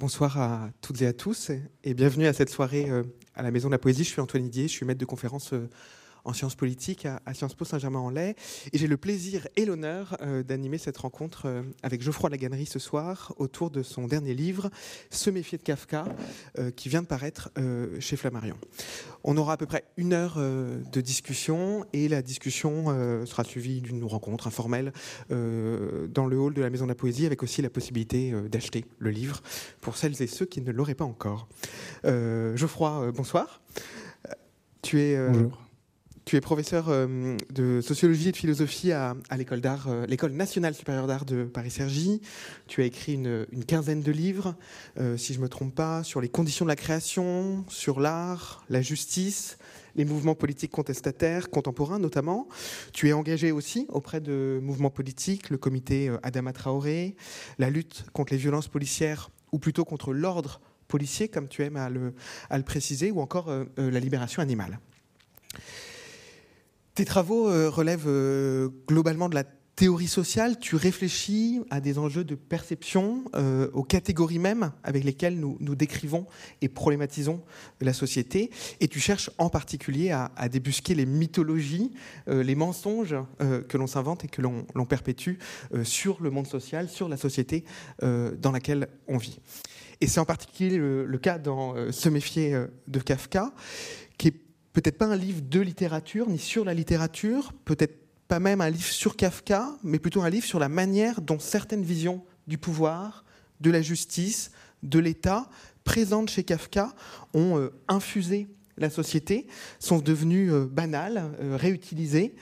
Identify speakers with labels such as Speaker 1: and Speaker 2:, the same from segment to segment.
Speaker 1: Bonsoir à toutes et à tous et bienvenue à cette soirée euh, à la Maison de la Poésie. Je suis Antoine Didier, je suis maître de conférence euh, en sciences politiques à, Sciences Po Saint-Germain-en-Laye. Et j'ai le plaisir et l'honneur euh, d'animer cette rencontre euh, avec Geoffroy Laganerie ce soir autour de son dernier livre, Se méfier de Kafka, euh, qui vient de paraître chez Flammarion. On aura à peu près une heure de discussion et la discussion sera suivie d'une rencontre informelle dans le hall de la Maison de la Poésie avec aussi la possibilité d'acheter le livre pour celles et ceux qui ne l'auraient pas encore. Geoffroy, bonsoir.
Speaker 2: Tu es, Bonjour.
Speaker 1: Tu es professeur euh, de sociologie et de philosophie à, euh, l'école nationale supérieure d'art de Paris-Cergy. Tu as écrit une, quinzaine de livres, euh, si je ne me trompe pas, sur les conditions de la création, sur l'art, la justice, les mouvements politiques contestataires, contemporains notamment. Tu es engagé aussi auprès de mouvements politiques, le comité Adama Traoré, la lutte contre les violences policières, ou plutôt contre l'ordre policier, comme tu aimes à le préciser, ou encore la libération animale. Tes travaux euh, relèvent euh, globalement de la théorie sociale, tu réfléchis à des enjeux de perception, euh, aux catégories mêmes avec lesquelles nous, décrivons et problématisons la société, et tu cherches en particulier à, débusquer les mythologies, les mensonges que l'on s'invente et que l'on perpétue sur le monde social, sur la société dans laquelle on vit. Et c'est en particulier le, le cas dans Se méfier de Kafka, peut-être pas un livre de littérature ni sur la littérature, peut-être pas même un livre sur Kafka, mais plutôt un livre sur la manière dont certaines visions du pouvoir, de la justice, de l'État, présentes chez Kafka, ont euh, infusé la société, sont devenues euh, banales, euh, réutilisées.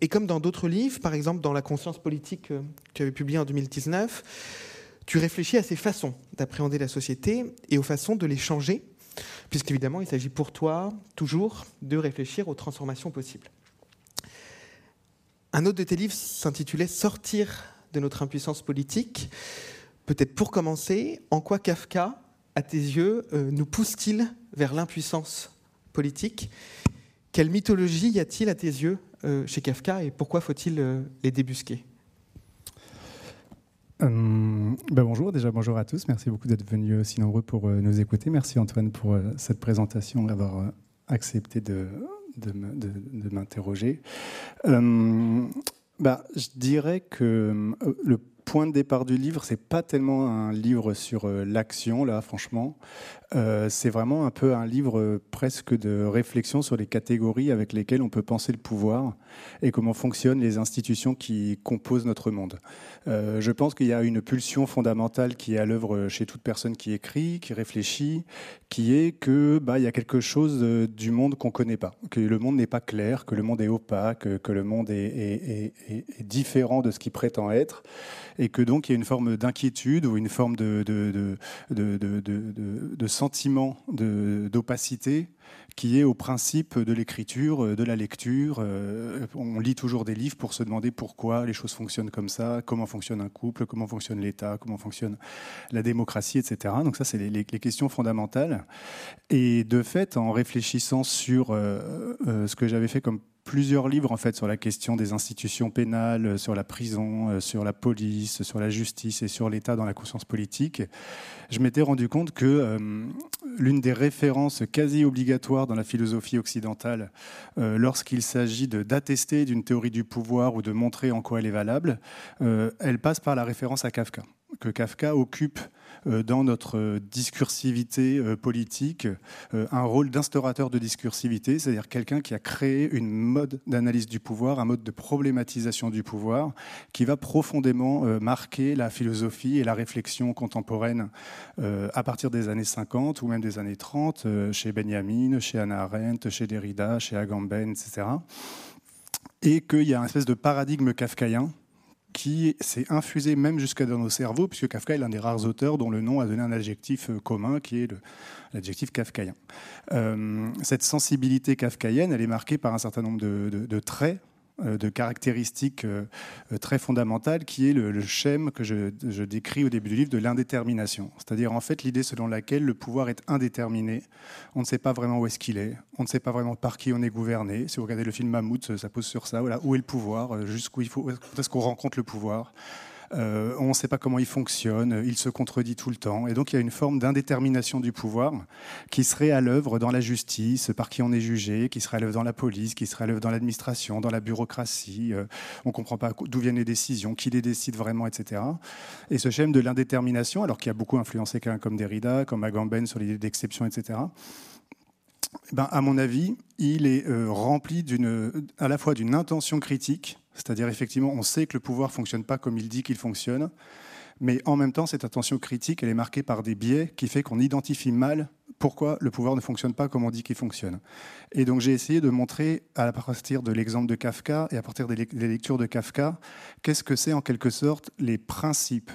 Speaker 1: et comme dans d'autres livres, par exemple dans La conscience politique que tu avais publié en 2019, tu réfléchis à ces façons d'appréhender la société et aux façons de les changer puisqu'évidemment, il s'agit pour toi toujours de réfléchir aux transformations possibles. Un autre de tes livres s'intitulait Sortir de notre impuissance politique. Peut-être pour commencer, en quoi Kafka, à tes yeux, euh, nous pousse-t-il vers l'impuissance politique? Quelle mythologie y a-t-il à tes yeux euh, chez Kafka et pourquoi faut-il euh, les débusquer?
Speaker 2: Euh, ben bonjour, déjà bonjour à tous. Merci beaucoup d'être venus aussi nombreux pour euh, nous écouter. Merci Antoine pour euh, cette présentation, d'avoir accepté de m'interroger. Ben, je dirais que le point de départ du livre, c'est pas tellement un livre sur l'action, là, franchement. Euh, c'est vraiment un peu un livre presque de réflexion sur les catégories avec lesquelles on peut penser le pouvoir et comment fonctionnent les institutions qui composent notre monde. Euh, je pense qu'il y a une pulsion fondamentale qui est à l'œuvre chez toute personne qui écrit, qui réfléchit, qui est que bah il y a quelque chose euh, du monde qu'on connaît pas, que le monde n'est pas clair, que le monde est opaque, que le monde est, différent de ce qu'il prétend être, et que donc il y a une forme d'inquiétude ou une forme de, de, de sentiment d'opacité qui est au principe de l'écriture, de la lecture. Euh, on lit toujours des livres pour se demander pourquoi les choses fonctionnent comme ça, comment fonctionne un couple, comment fonctionne l'État, comment fonctionne la démocratie, etc. Donc ça, c'est les, questions fondamentales. Et de fait, en réfléchissant sur euh, euh, ce que j'avais fait comme plusieurs livres en fait sur la question des institutions pénales, sur la prison, sur la police, sur la justice et sur l'État dans la conscience politique je m'étais rendu compte que euh, l'une des références quasi obligatoires dans la philosophie occidentale, euh, lorsqu'il s'agit d'attester d'une théorie du pouvoir ou de montrer en quoi elle est valable, euh, elle passe par la référence à Kafka. Que Kafka occupe euh, dans notre discursivité euh, politique euh, un rôle d'instaurateur de discursivité, c'est-à-dire quelqu'un qui a créé une mode d'analyse du pouvoir, un mode de problématisation du pouvoir qui va profondément marquer la philosophie et la réflexion contemporaine à partir des années 50 ou même des années 30 chez Benjamin, chez Hannah Arendt, chez Derrida, chez Agamben, etc. Et qu'il y a un espèce de paradigme kafkaïen qui s'est infusé même jusqu'à dans nos cerveaux, puisque Kafka est l'un des rares auteurs dont le nom a donné un adjectif euh, commun, qui est l'adjectif kafkaïen. Euh, cette sensibilité kafkaïenne, elle est marquée par un certain nombre de traits de caractéristiques euh, euh, très fondamentales qui est le, le schème que je, décris au début du livre de l'indétermination. C'est-à-dire en fait l'idée selon laquelle le pouvoir est indéterminé. On ne sait pas vraiment où est-ce qu'il est. On ne sait pas vraiment par qui on est gouverné. Si vous regardez le film Mammouth, ça pose sur ça. Voilà, où est le pouvoir Jusqu'où il faut Est-ce qu'on rencontre le pouvoir euh, on ne sait pas comment il fonctionne, il se contredit tout le temps. Et donc il y a une forme d'indétermination du pouvoir qui serait à l'œuvre dans la justice, par qui on est jugé, qui serait à l'œuvre dans la police, qui serait à l'œuvre dans l'administration, dans la bureaucratie. Euh, on ne comprend pas d'où viennent les décisions, qui les décide vraiment, etc. Et ce schème de l'indétermination, alors qu'il a beaucoup influencé quelqu'un comme Derrida, comme Agamben sur l'idée d'exception, etc., ben, à mon avis, il est euh, rempli à la fois d'une intention critique, c'est-à-dire effectivement, on sait que le pouvoir fonctionne pas comme il dit qu'il fonctionne, mais en même temps, cette intention critique, elle est marquée par des biais qui fait qu'on identifie mal pourquoi le pouvoir ne fonctionne pas comme on dit qu'il fonctionne. Et donc j'ai essayé de montrer, à partir de l'exemple de Kafka et à partir des lectures de Kafka, qu'est-ce que c'est en quelque sorte les principes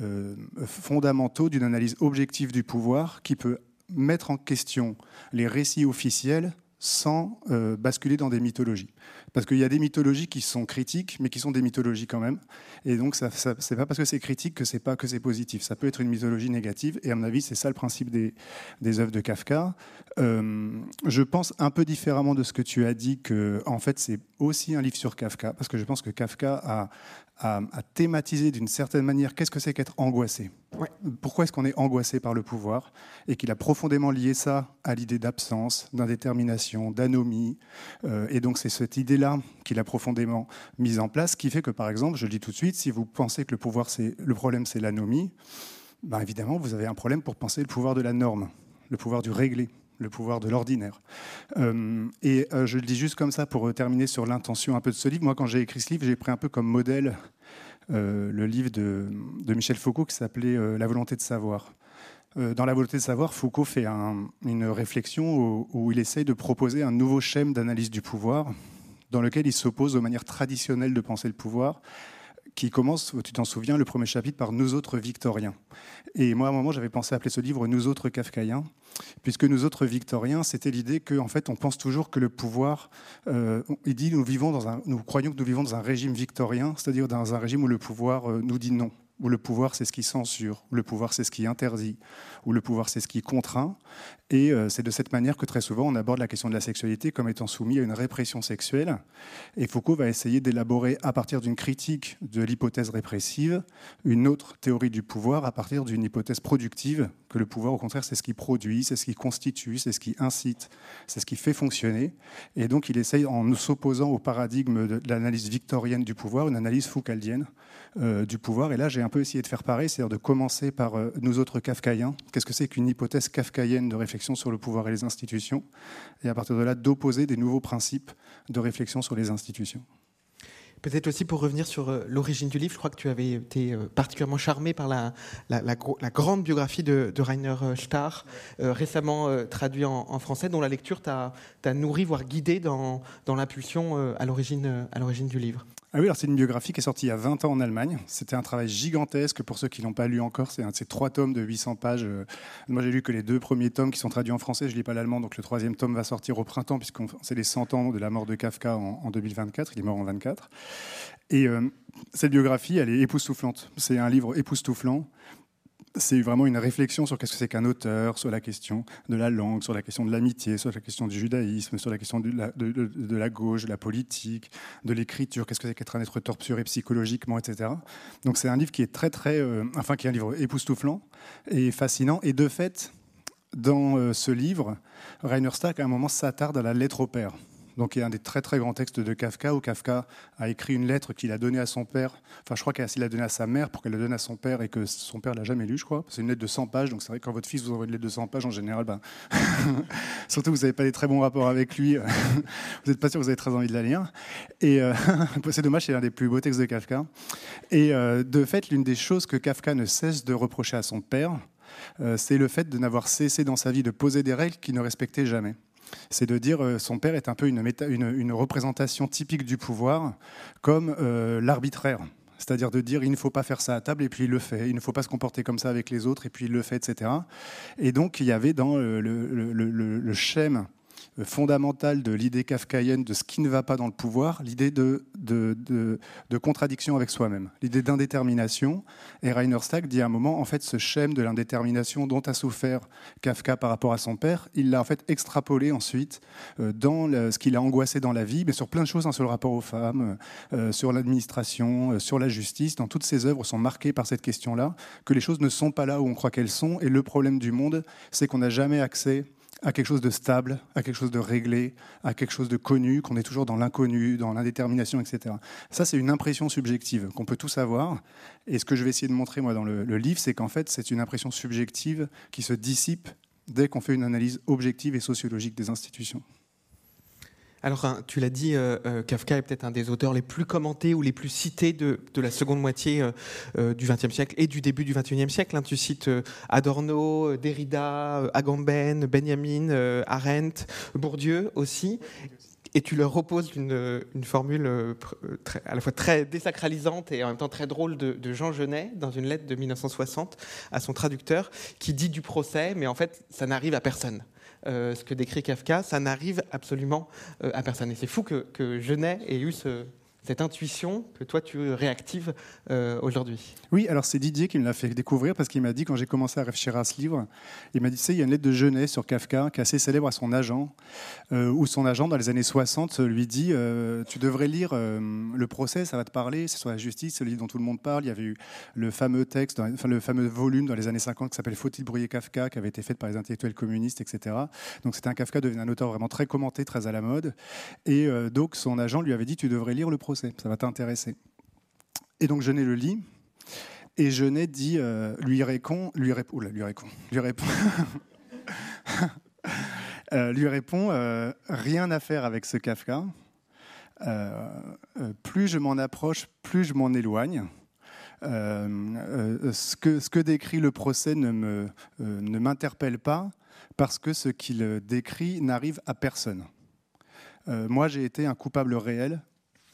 Speaker 2: euh, fondamentaux d'une analyse objective du pouvoir qui peut mettre en question les récits officiels sans euh, basculer dans des mythologies. Parce qu'il y a des mythologies qui sont critiques, mais qui sont des mythologies quand même. Et donc, ce n'est pas parce que c'est critique que c'est pas que c'est positif. Ça peut être une mythologie négative. Et à mon avis, c'est ça le principe des, des œuvres de Kafka. Euh, je pense un peu différemment de ce que tu as dit que, en fait, c'est aussi un livre sur Kafka, parce que je pense que Kafka a, à, thématiser d'une certaine manière qu'est-ce que c'est qu'être angoissé. Pourquoi est-ce qu'on est angoissé par le pouvoir Et qu'il a profondément lié ça à l'idée d'absence, d'indétermination, d'anomie. Euh, et donc c'est cette idée-là qu'il a profondément mise en place qui fait que, par exemple, je le dis tout de suite, si vous pensez que le pouvoir, c'est le problème, c'est l'anomie, ben évidemment, vous avez un problème pour penser le pouvoir de la norme, le pouvoir du réglé le pouvoir de l'ordinaire. Euh, et euh, je le dis juste comme ça pour terminer sur l'intention un peu de ce livre. Moi, quand j'ai écrit ce livre, j'ai pris un peu comme modèle euh, le livre de, Michel Foucault qui s'appelait La volonté de savoir. dans La volonté de savoir, Foucault fait une réflexion où, où, il essaye de proposer un nouveau schème d'analyse du pouvoir dans lequel il s'oppose aux manières traditionnelles de penser le pouvoir qui commence, tu t'en souviens, le premier chapitre par Nous autres victoriens. Et moi, à un moment, j'avais pensé appeler ce livre Nous autres kafkaïens, puisque nous autres victoriens, c'était l'idée qu'en en fait, on pense toujours que le pouvoir, euh, il dit, nous, vivons dans un, nous croyons que nous vivons dans un régime victorien, c'est-à-dire dans un régime où le pouvoir euh, nous dit non où le pouvoir c'est ce qui censure, où le pouvoir c'est ce qui interdit, où le pouvoir c'est ce qui contraint. Et euh, c'est de cette manière que très souvent on aborde la question de la sexualité comme étant soumis à une répression sexuelle. Et Foucault va essayer d'élaborer à partir d'une critique de l'hypothèse répressive une autre théorie du pouvoir à partir d'une hypothèse productive, que le pouvoir au contraire c'est ce qui produit, c'est ce qui constitue, c'est ce qui incite, c'est ce qui fait fonctionner. Et donc il essaye en s'opposant au paradigme de l'analyse victorienne du pouvoir, une analyse foucaldienne euh, du pouvoir. Et là j'ai un peu essayer de faire pareil, c'est-à-dire de commencer par euh, nous autres kafkaïens. Qu'est-ce que c'est qu'une hypothèse kafkaïenne de réflexion? Sur le pouvoir et les institutions Et à partir de là, d'opposer des nouveaux principes de réflexion sur les institutions.
Speaker 1: Peut-être aussi pour revenir sur euh, l'origine du livre, je crois que tu avais été euh, particulièrement charmé par la, la, grande biographie de, Rainer Starr, récemment traduit en, français, dont la lecture t'a nourri, voire guidé dans, dans l'impulsion à l'origine du livre.
Speaker 2: Ah oui, alors c'est une biographie qui est sortie il y a 20 ans en Allemagne. C'était un travail gigantesque pour ceux qui ne l'ont pas lu encore. C'est un de ces trois tomes de 800 pages. Euh, moi, j'ai lu que les deux premiers tomes qui sont traduits en français. Je ne lis pas l'allemand, donc le troisième tome va sortir au printemps, puisque c'est les 100 ans de la mort de Kafka en, 2024. Il est mort en 24. Et euh, cette biographie, elle est époustouflante. C'est un livre époustouflant c'est vraiment une réflexion sur qu'est-ce que c'est qu'un auteur, sur la question de la langue, sur la question de l'amitié, sur la question du judaïsme, sur la question de la, gauche, de la politique, de l'écriture, qu'est-ce que c'est qu'être un être torturé psychologiquement, etc. Donc c'est un livre qui est très très, euh, enfin qui est un livre époustouflant et fascinant. Et de fait, dans euh, ce livre, Rainer Stark à un moment s'attarde à la lettre au père. Donc y a un des très très grands textes de Kafka où Kafka a écrit une lettre qu'il a donnée à son père. Enfin, je crois qu'il l'a donnée à sa mère pour qu'elle la donne à son père et que son père l'a jamais lu, je crois. C'est une lettre de 100 pages, donc c'est vrai que quand votre fils vous envoie une lettre de 100 pages, en général, ben, surtout vous n'avez pas des très bons rapports avec lui, vous n'êtes pas sûr que vous avez très envie de la lire. Et euh, c'est dommage, c'est l'un des plus beaux textes de Kafka. Et euh, de fait, l'une des choses que Kafka ne cesse de reprocher à son père, euh, c'est le fait de n'avoir cessé dans sa vie de poser des règles qu'il ne respectait jamais c'est de dire euh, son père est un peu une, représentation typique du pouvoir, comme euh, l'arbitraire. C'est-à-dire de dire il ne faut pas faire ça à table et puis il le fait, il ne faut pas se comporter comme ça avec les autres et puis il le fait, etc. Et donc il y avait dans euh, le, le, schème fondamentale de l'idée kafkaïenne de ce qui ne va pas dans le pouvoir, l'idée de, de, de, contradiction avec soi-même, l'idée d'indétermination. Et Rainer Stack dit à un moment, en fait, ce schème de l'indétermination dont a souffert Kafka par rapport à son père, il l'a en fait extrapolé ensuite euh, dans ce qu'il a angoissé dans la vie, mais sur plein de choses, hein, sur le rapport aux femmes, euh, sur l'administration, euh, sur la justice. Dans toutes ses œuvres sont marquées par cette question-là, que les choses ne sont pas là où on croit qu'elles sont. Et le problème du monde, c'est qu'on n'a jamais accès à quelque chose de stable, à quelque chose de réglé, à quelque chose de connu, qu'on est toujours dans l'inconnu, dans l'indétermination, etc. Ça, c'est une impression subjective qu'on peut tous avoir. Et ce que je vais essayer de montrer, moi, dans le, le livre, c'est qu'en fait, c'est une impression subjective qui se dissipe dès qu'on fait une analyse objective et sociologique des institutions.
Speaker 1: Alors, tu l'as dit, euh, euh, Kafka est peut-être un des auteurs les plus commentés ou les plus cités de, la seconde moitié euh, du XXe siècle et du début du XXIe siècle. Hein. Tu cites Adorno, Derrida, Agamben, Benjamin, Arendt, Bourdieu aussi. Et tu leur reposes une, formule à la fois très désacralisante et en même temps très drôle de, de, Jean Genet dans une lettre de 1960 à son traducteur qui dit du procès, mais en fait ça n'arrive à personne. Euh, ce que décrit Kafka, ça n'arrive absolument euh, à personne. Et c'est fou que, que Genet ait eu ce, cette intuition que toi tu réactives euh, aujourd'hui
Speaker 2: Oui, alors c'est Didier qui me l'a fait découvrir parce qu'il m'a dit quand j'ai commencé à réfléchir à ce livre, il m'a dit, il y a une lettre de jeunesse sur Kafka qui est assez célèbre à son agent, euh, où son agent dans les années 60 lui dit, euh, tu devrais lire le procès, ça va te parler, c'est sur la justice, ce livre dont tout le monde parle. Il y avait eu le fameux texte, enfin le fameux volume dans les années 50 qui s'appelle Faut-il brouiller Kafka, qui avait été fait par les intellectuels communistes, etc. Donc c'était un Kafka devenu un auteur vraiment très commenté, très à la mode. Et donc son agent lui avait dit, tu devrais lire le procès ça va t'intéresser. Et donc Genet le lit, et Genet dit, euh, lui répond, lui répond, lui répond, lui répond, euh, lui répond, euh, rien à faire avec ce Kafka. plus je m'en approche, plus je m'en éloigne. ce, que, décrit le procès ne m'interpelle pas parce que ce qu'il décrit n'arrive à personne. moi, j'ai été un coupable réel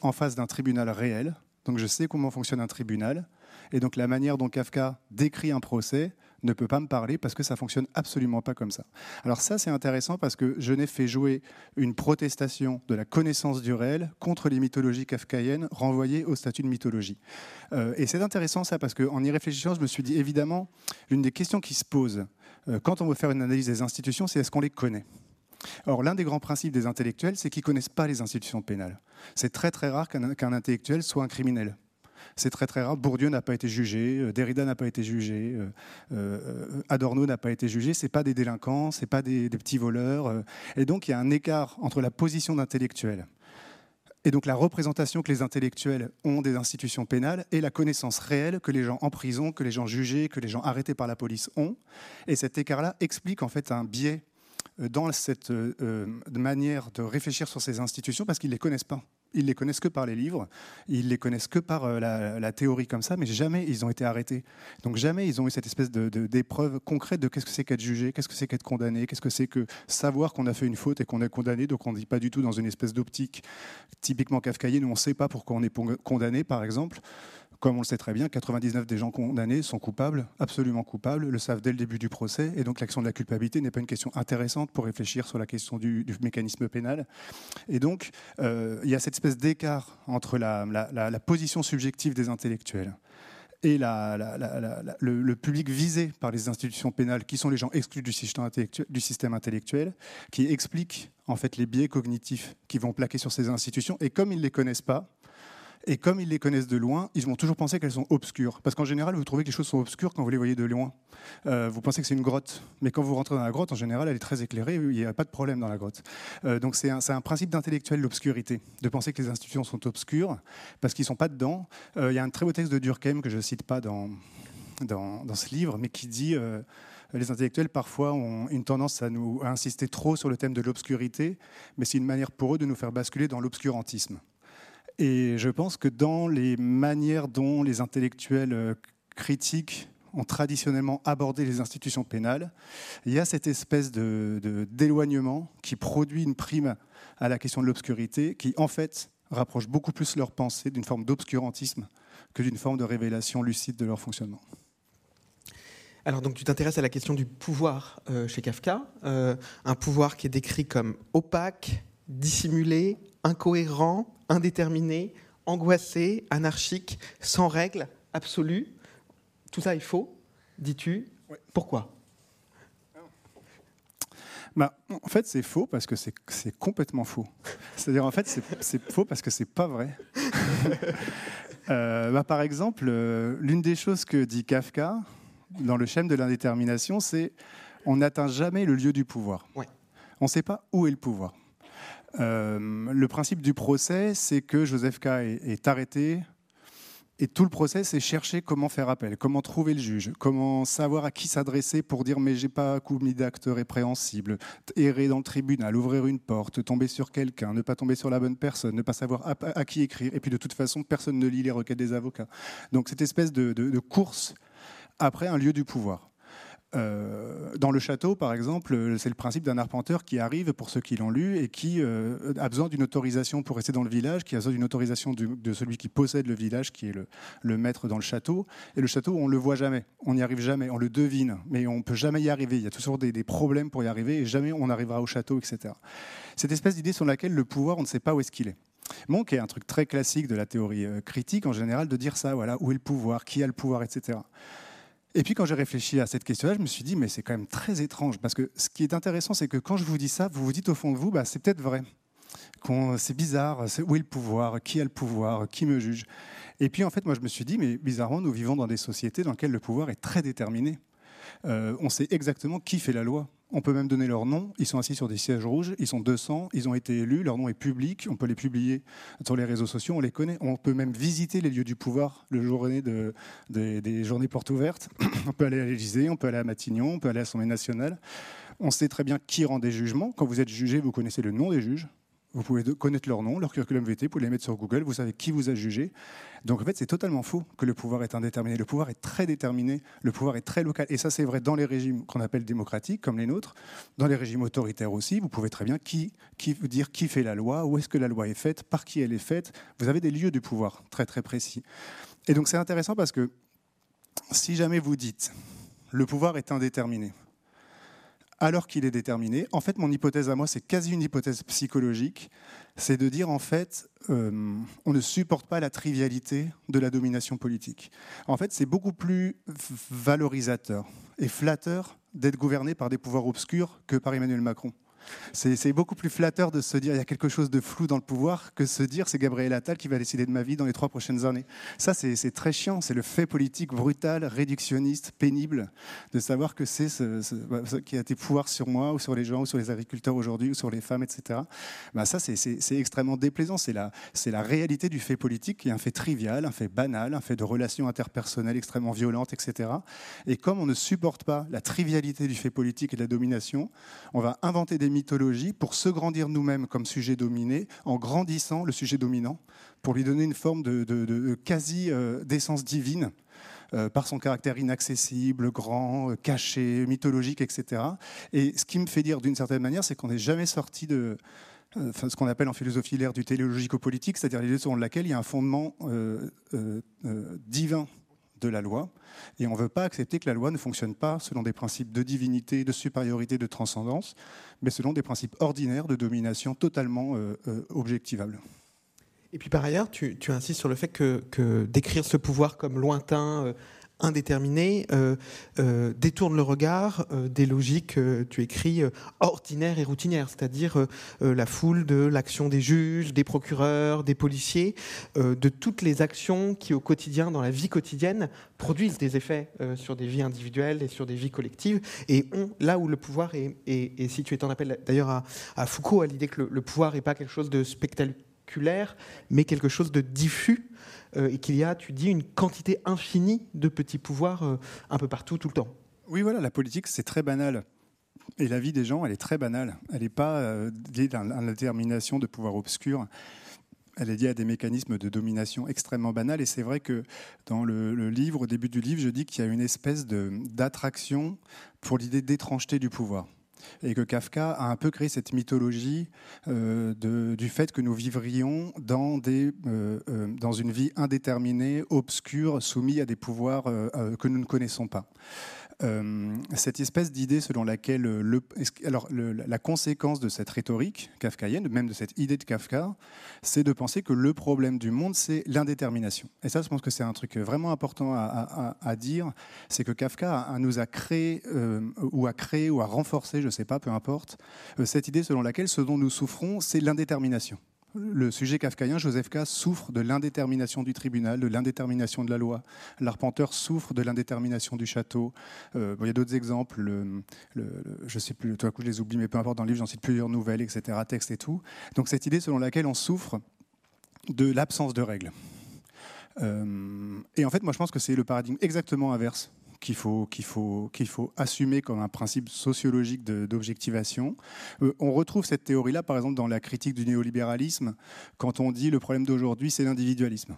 Speaker 2: en face d'un tribunal réel. Donc je sais comment fonctionne un tribunal. Et donc la manière dont Kafka décrit un procès ne peut pas me parler parce que ça fonctionne absolument pas comme ça. Alors ça c'est intéressant parce que je n'ai fait jouer une protestation de la connaissance du réel contre les mythologies kafkaïennes renvoyées au statut de mythologie. Euh, et c'est intéressant ça parce qu'en y réfléchissant je me suis dit évidemment l'une des questions qui se posent euh, quand on veut faire une analyse des institutions c'est est-ce qu'on les connaît? Or, l'un des grands principes des intellectuels, c'est qu'ils ne connaissent pas les institutions pénales. C'est très très rare qu'un intellectuel soit un criminel. C'est très très rare. Bourdieu n'a pas été jugé, euh, Derrida n'a pas été jugé, euh, euh, Adorno n'a pas été jugé. C'est pas des délinquants, c'est pas des, petits voleurs. et donc il y a un écart entre la position d'intellectuel et donc la représentation que les intellectuels ont des institutions pénales et la connaissance réelle que les gens en prison, que les gens jugés, que les gens arrêtés par la police ont. Et cet écart-là explique en fait un biais dans cette euh, euh, manière de réfléchir sur ces institutions parce qu'ils ne les connaissent pas. Ils les connaissent que par les livres, ils les connaissent que par la, théorie comme ça, mais jamais ils ont été arrêtés. Donc jamais ils ont eu cette espèce d'épreuve concrète de qu'est-ce que c'est qu'être jugé, qu'est-ce que c'est qu'être condamné, qu'est-ce que c'est que savoir qu'on a fait une faute et qu'on est condamné. Donc on ne dit pas du tout dans une espèce d'optique typiquement kafkaïenne où on ne sait pas pourquoi on est condamné, par exemple. Comme on le sait très bien, 99 des gens condamnés sont coupables, absolument coupables, le savent dès le début du procès, et donc l'action de la culpabilité n'est pas une question intéressante pour réfléchir sur la question du, mécanisme pénal. Et donc, euh, il y a cette espèce d'écart entre la, position subjective des intellectuels et le, public visé par les institutions pénales, qui sont les gens exclus du système intellectuel, du système intellectuel qui explique en fait les biais cognitifs qui vont plaquer sur ces institutions. Et comme ils ne les connaissent pas, et comme ils les connaissent de loin, ils vont toujours penser qu'elles sont obscures. Parce qu'en général, vous trouvez que les choses sont obscures quand vous les voyez de loin. Euh, vous pensez que c'est une grotte. Mais quand vous rentrez dans la grotte, en général, elle est très éclairée. Il n'y a pas de problème dans la grotte. Euh, donc c'est un, principe d'intellectuel, l'obscurité. De penser que les institutions sont obscures parce qu'ils ne sont pas dedans. Euh, il y a un très beau texte de Durkheim que je ne cite pas dans, dans, ce livre, mais qui dit les intellectuels parfois ont une tendance à nous à insister trop sur le thème de l'obscurité, mais c'est une manière pour eux de nous faire basculer dans l'obscurantisme. Et je pense que dans les manières dont les intellectuels euh, critiques ont traditionnellement abordé les institutions pénales, il y a cette espèce d'éloignement qui produit une prime à la question de l'obscurité, qui en fait rapproche beaucoup plus leur pensée d'une forme d'obscurantisme que d'une forme de révélation lucide de leur fonctionnement.
Speaker 1: Alors donc tu t'intéresses à la question du pouvoir euh, chez Kafka, euh, un pouvoir qui est décrit comme opaque, dissimulé, incohérent, indéterminé, angoissé, anarchique, sans règles, absolu. Tout ça est faux, dis-tu. Pourquoi?
Speaker 2: Bah, en fait, c'est faux parce que c'est complètement faux. C'est-à-dire, en fait, c'est faux parce que c'est pas vrai. Euh, bah, par exemple, euh, l'une des choses que dit Kafka dans le schème de l'indétermination, c'est on n'atteint jamais le lieu du pouvoir. On ne sait pas où est le pouvoir. Euh, le principe du procès, c'est que Joseph K. est arrêté, et tout le procès, c'est chercher comment faire appel, comment trouver le juge, comment savoir à qui s'adresser pour dire mais j'ai pas commis d'acte répréhensible, errer dans le tribunal, ouvrir une porte, tomber sur quelqu'un, ne pas tomber sur la bonne personne, ne pas savoir à, qui écrire. Et puis de toute façon, personne ne lit les requêtes des avocats. Donc cette espèce de course après un lieu du pouvoir. Euh, dans le château, par exemple, c'est le principe d'un arpenteur qui arrive, pour ceux qui l'ont lu, et qui euh, a besoin d'une autorisation pour rester dans le village, qui a besoin d'une autorisation de celui qui possède le village, qui est le, maître dans le château. Et le château, on ne le voit jamais, on n'y arrive jamais, on le devine, mais on ne peut jamais y arriver. Il y a toujours des, problèmes pour y arriver, et jamais on arrivera au château, etc. Cette espèce d'idée sur laquelle le pouvoir, on ne sait pas où est-ce qu'il est. Monk est un truc très classique de la théorie euh, critique en général, de dire ça, voilà, où est le pouvoir, qui a le pouvoir, etc. Et puis quand j'ai réfléchi à cette question-là, je me suis dit, mais c'est quand même très étrange, parce que ce qui est intéressant, c'est que quand je vous dis ça, vous vous dites au fond de vous, bah, c'est peut-être vrai. C'est bizarre, où est le pouvoir, qui a le pouvoir, qui me juge. Et puis en fait, moi je me suis dit, mais bizarrement, nous vivons dans des sociétés dans lesquelles le pouvoir est très déterminé. Euh, on sait exactement qui fait la loi. On peut même donner leur nom. Ils sont assis sur des sièges rouges. Ils sont 200. Ils ont été élus. Leur nom est public. On peut les publier sur les réseaux sociaux. On les connaît. On peut même visiter les lieux du pouvoir le journée de, des journées portes ouvertes. on peut aller à l'Élysée. On peut aller à Matignon. On peut aller à l'Assemblée nationale. On sait très bien qui rend des jugements. Quand vous êtes jugé, vous connaissez le nom des juges. Vous pouvez connaître leur nom, leur curriculum vitae, vous pouvez les mettre sur Google, vous savez qui vous a jugé. Donc en fait, c'est totalement faux que le pouvoir est indéterminé. Le pouvoir est très déterminé, le pouvoir est très local. Et ça, c'est vrai dans les régimes qu'on appelle démocratiques, comme les nôtres, dans les régimes autoritaires aussi. Vous pouvez très bien qui, qui dire qui fait la loi, où est-ce que la loi est faite, par qui elle est faite. Vous avez des lieux du pouvoir très très précis. Et donc c'est intéressant parce que si jamais vous dites le pouvoir est indéterminé, alors qu'il est déterminé. En fait, mon hypothèse à moi, c'est quasi une hypothèse psychologique, c'est de dire en fait, euh, on ne supporte pas la trivialité de la domination politique. En fait, c'est beaucoup plus valorisateur et flatteur d'être gouverné par des pouvoirs obscurs que par Emmanuel Macron. C'est beaucoup plus flatteur de se dire il y a quelque chose de flou dans le pouvoir que se dire c'est Gabriel Attal qui va décider de ma vie dans les trois prochaines années. Ça, c'est très chiant. C'est le fait politique brutal, réductionniste, pénible de savoir que c'est ce, qui a des pouvoirs sur moi ou sur les gens ou sur les agriculteurs aujourd'hui ou sur les femmes, etc. Bah, ça, c'est extrêmement déplaisant. C'est la, la réalité du fait politique qui est un fait trivial, un fait banal, un fait de relations interpersonnelles extrêmement violentes, etc. Et comme on ne supporte pas la trivialité du fait politique et de la domination, on va inventer des mythologie pour se grandir nous-mêmes comme sujet dominé, en grandissant le sujet dominant, pour lui donner une forme de, quasi-d'essence divine. Euh, par son caractère inaccessible, grand, euh, caché, mythologique, etc. Et ce qui me fait dire d'une certaine manière, c'est qu'on n'est jamais sorti de, euh, ce qu'on appelle en philosophie l'ère du téléologico-politique, c'est-à-dire l'idée selon laquelle il y a un fondement divin de la loi, et on ne veut pas accepter que la loi ne fonctionne pas selon des principes de divinité, de supériorité, de transcendance, mais selon des principes ordinaires de domination totalement euh, euh, objectivables.
Speaker 1: Et puis par ailleurs, tu, insistes sur le fait que, que décrire ce pouvoir comme lointain, euh, indéterminé euh, euh, détourne le regard euh, des logiques, tu écris, ordinaires et routinières, c'est-à-dire la foule de l'action des juges, des procureurs, des policiers, de toutes les actions qui au quotidien, dans la vie quotidienne, produisent des effets sur des vies individuelles et sur des vies collectives, et ont, là où le pouvoir est, est, est situé, en appelles d'ailleurs à, à, Foucault à l'idée que le, le pouvoir n'est pas quelque chose de spectaculaire, mais quelque chose de diffus euh, et qu'il y a, tu dis, une quantité infinie de petits pouvoirs euh, un peu partout, tout le temps.
Speaker 2: Oui, voilà, la politique, c'est très banal. Et la vie des gens, elle est très banale. Elle n'est pas euh, liée à la détermination de pouvoirs obscurs. Elle est liée à des mécanismes de domination extrêmement banals. Et c'est vrai que dans le, livre, au début du livre, je dis qu'il y a une espèce d'attraction pour l'idée d'étrangeté du pouvoir. Et que Kafka a un peu créé cette mythologie de, du fait que nous vivrions dans, des, dans une vie indéterminée, obscure, soumise à des pouvoirs que nous ne connaissons pas. Euh, cette espèce d'idée selon laquelle le, alors la conséquence de cette rhétorique kafkaïenne, même de cette idée de Kafka, c'est de penser que le problème du monde, c'est l'indétermination. Et ça, je pense que c'est un truc vraiment important à, dire, c'est que Kafka nous a créé, euh, ou a créé, ou a renforcé, je ne sais pas, peu importe, euh, cette idée selon laquelle ce dont nous souffrons, c'est l'indétermination le sujet kafkaïen, Joseph K, souffre de l'indétermination du tribunal, de l'indétermination de la loi. L'arpenteur souffre de l'indétermination du château. Euh, il y a d'autres exemples. Le, je ne sais plus, tout à coup je les oublie, mais peu importe, dans le livre j'en cite plusieurs nouvelles, etc., textes et tout. Donc cette idée selon laquelle on souffre de l'absence de règles. Euh, et en fait, moi je pense que c'est le paradigme exactement inverse qu'il faut, faut, faut assumer comme un principe sociologique d'objectivation. Euh, on retrouve cette théorie-là, par exemple, dans la critique du néolibéralisme, quand on dit le problème d'aujourd'hui, c'est l'individualisme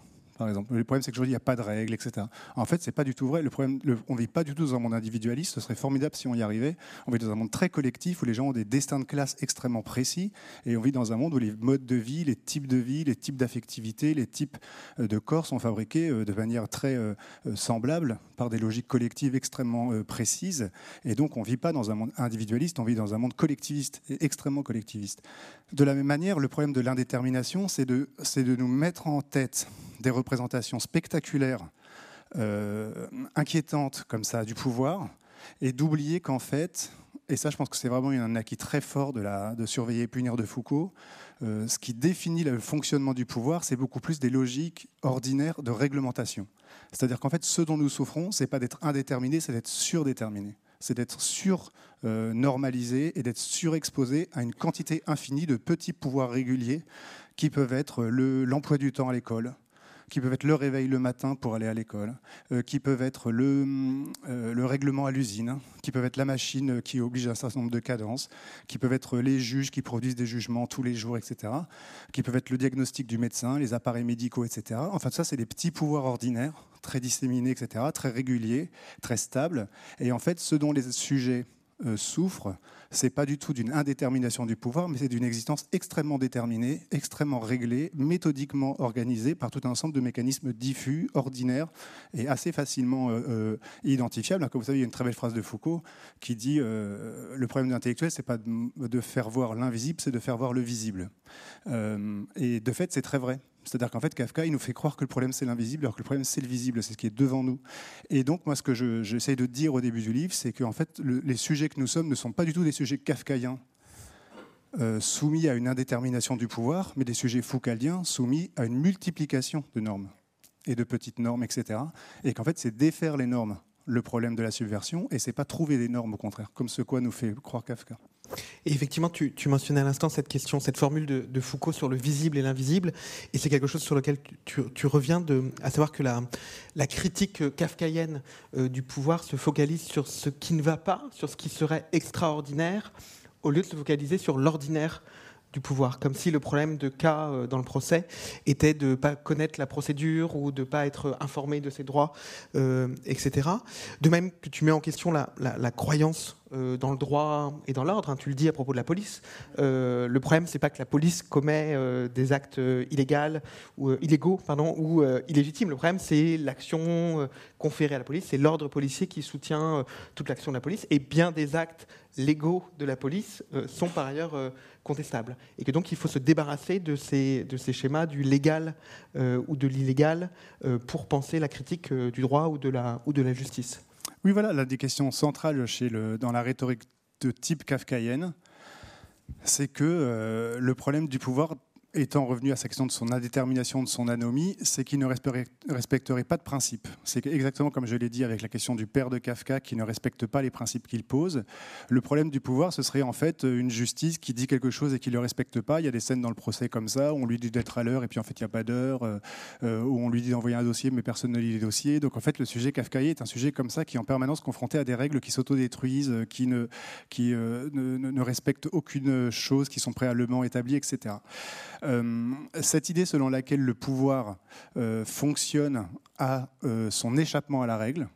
Speaker 2: Le problème, c'est qu'aujourd'hui, il n'y a pas de règles, etc. En fait, c'est pas du tout vrai. On ne vit pas du tout dans un monde individualiste. Ce serait formidable si on y arrivait. On vit dans un monde très collectif où les gens ont des destins de classe extrêmement précis. Et on vit dans un monde où les modes de vie, les types de vie, les types d'affectivité, les types euh, de corps sont fabriqués euh, de manière très euh, semblable par des logiques collectives extrêmement précises. Et donc, on ne vit pas dans un monde individualiste, on vit dans un monde collectiviste extrêmement collectiviste. De la même manière, le problème de l'indétermination, c'est de nous mettre en tête des représentations spectaculaires, euh, inquiétantes comme ça du pouvoir, et d'oublier qu'en fait, et ça je pense que c'est vraiment un acquis très fort de, la, de surveiller et punir de Foucault, euh, ce qui définit le fonctionnement du pouvoir, c'est beaucoup plus des logiques ordinaires de réglementation. C'est-à-dire qu'en fait, ce dont nous souffrons, c'est pas d'être indéterminé, c'est d'être surdéterminé c'est d'être sur-normalisé euh, et d'être surexposé à une quantité infinie de petits pouvoirs réguliers qui peuvent être l'emploi du temps à l'école, qui peuvent être le réveil le matin pour aller à l'école, euh, qui peuvent être le, euh, le règlement à l'usine, qui peuvent être la machine qui oblige un certain nombre de cadences, qui peuvent être les juges qui produisent des jugements tous les jours, etc., qui peuvent être le diagnostic du médecin, les appareils médicaux, etc. Enfin, ça, c'est des petits pouvoirs ordinaires, très disséminés, etc., très réguliers, très stables. Et en fait, ce dont les sujets euh, souffrent, c'est pas du tout d'une indétermination du pouvoir, mais c'est d'une existence extrêmement déterminée, extrêmement réglée, méthodiquement organisée par tout un ensemble de mécanismes diffus, ordinaires et assez facilement euh, euh, identifiables. Comme vous savez, il y a une très belle phrase de Foucault qui dit euh, le problème de l'intellectuel, c'est pas de, faire voir l'invisible, c'est de faire voir le visible. et de fait, c'est très vrai. C'est-à-dire qu'en fait, Kafka, il nous fait croire que le problème, c'est l'invisible, alors que le problème, c'est le visible, c'est ce qui est devant nous. Et donc, moi, ce que j'essaie de dire au début du livre, c'est qu'en fait, les sujets que nous sommes ne sont pas du tout des sujets kafkaïens, euh, soumis à une indétermination du pouvoir, mais des sujets foucaldiens soumis à une multiplication de normes et de petites normes, etc. Et qu'en fait, c'est défaire les normes le problème de la subversion, et c'est pas trouver des normes, au contraire, comme ce quoi nous fait croire Kafka.
Speaker 1: Et effectivement, tu, mentionnais à l'instant cette question, cette formule de, Foucault sur le visible et l'invisible, et c'est quelque chose sur lequel tu, reviens, à savoir que la, la critique kafkaïenne euh, du pouvoir se focalise sur ce qui ne va pas, sur ce qui serait extraordinaire, au lieu de se focaliser sur l'ordinaire du pouvoir, comme si le problème de cas euh, dans le procès était de ne pas connaître la procédure ou de ne pas être informé de ses droits, euh, etc. De même que tu mets en question la, croyance euh, dans le droit et dans l'ordre. Hein, tu le dis à propos de la police. Le problème, c'est pas que la police commet des actes illégaux ou illégitimes. Le problème, c'est l'action conférée à la police, c'est l'ordre policier qui soutient toute l'action de la police. Et bien des actes légaux de la police sont par ailleurs contestables. Et que donc il faut se débarrasser de ces, de ces schémas du légal ou de l'illégal pour penser la critique du droit ou de la, ou de la justice.
Speaker 2: Oui, voilà, l'une des questions centrales chez le, dans la rhétorique de type kafkaïenne, c'est que euh, le problème du pouvoir étant revenu à sa question de son indétermination, de son anomie, c'est qu'il ne respecterait pas de principe. C'est exactement comme je l'ai dit avec la question du père de Kafka qui ne respecte pas les principes qu'il pose. Le problème du pouvoir, ce serait en fait une justice qui dit quelque chose et qui ne le respecte pas. Il y a des scènes dans le procès comme ça, où on lui dit d'être à l'heure et puis en fait il n'y a pas d'heure, euh, euh, où on lui dit d'envoyer un dossier mais personne ne lit les dossiers. Donc en fait le sujet kafkaïen est un sujet comme ça qui est en permanence confronté à des règles qui s'autodétruisent, euh, qui, ne, ne, respectent aucune chose, qui sont préalablement établies, etc. Euh, cette idée selon laquelle le pouvoir euh, fonctionne à euh, son échappement à la règle,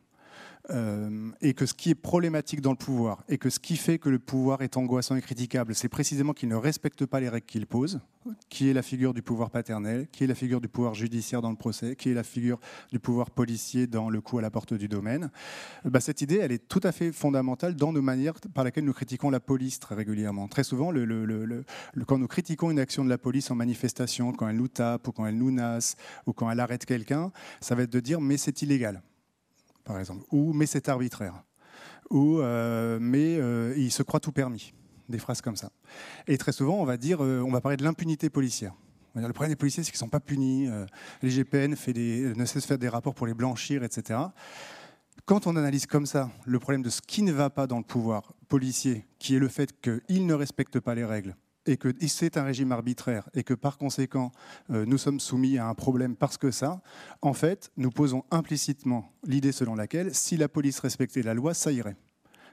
Speaker 2: Euh, et que ce qui est problématique dans le pouvoir, et que ce qui fait que le pouvoir est angoissant et critiquable, c'est précisément qu'il ne respecte pas les règles qu'il pose, qui est la figure du pouvoir paternel, qui est la figure du pouvoir judiciaire dans le procès, qui est la figure du pouvoir policier dans le coup à la porte du domaine. Bah, cette idée, elle est tout à fait fondamentale dans nos manières par lesquelles nous critiquons la police très régulièrement. Très souvent, quand nous critiquons une action de la police en manifestation, quand elle nous tape, ou quand elle nous nasse, ou quand elle arrête quelqu'un, ça va être de dire mais c'est illégal par exemple, ou mais c'est arbitraire, ou euh, mais euh, il se croit tout permis, des phrases comme ça. Et très souvent, on va dire, euh, on va parler de l'impunité policière. Le problème des policiers, c'est qu'ils ne sont pas punis. les GPN fait des, ne cesse de faire des rapports pour les blanchir, etc. Quand on analyse comme ça le problème de ce qui ne va pas dans le pouvoir policier, qui est le fait qu'il ne respecte pas les règles, et que c'est un régime arbitraire et que par conséquent euh, nous sommes soumis à un problème parce que ça, en fait, nous posons implicitement l'idée selon laquelle si la police respectait la loi, ça irait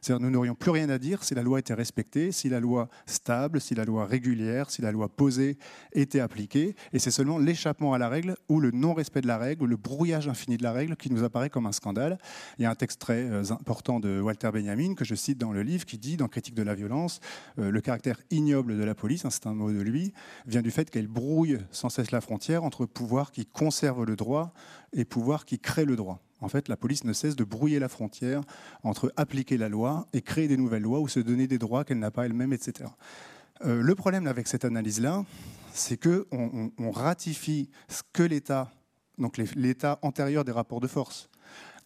Speaker 2: nous n'aurions plus rien à dire si la loi était respectée, si la loi stable, si la loi régulière, si la loi posée était appliquée. Et c'est seulement l'échappement à la règle ou le non-respect de la règle ou le brouillage infini de la règle qui nous apparaît comme un scandale. Il y a un texte très euh, important de Walter Benjamin que je cite dans le livre qui dit, dans Critique de la violence, euh, le caractère ignoble de la police, hein, c'est un mot de lui, vient du fait qu'elle brouille sans cesse la frontière entre pouvoir qui conserve le droit et pouvoir qui crée le droit. En fait, la police ne cesse de brouiller la frontière entre appliquer la loi et créer des nouvelles lois ou se donner des droits qu'elle n'a pas elle-même, etc. Euh, le problème avec cette analyse-là, c'est qu'on on, ratifie ce que l'État, donc l'État antérieur des rapports de force,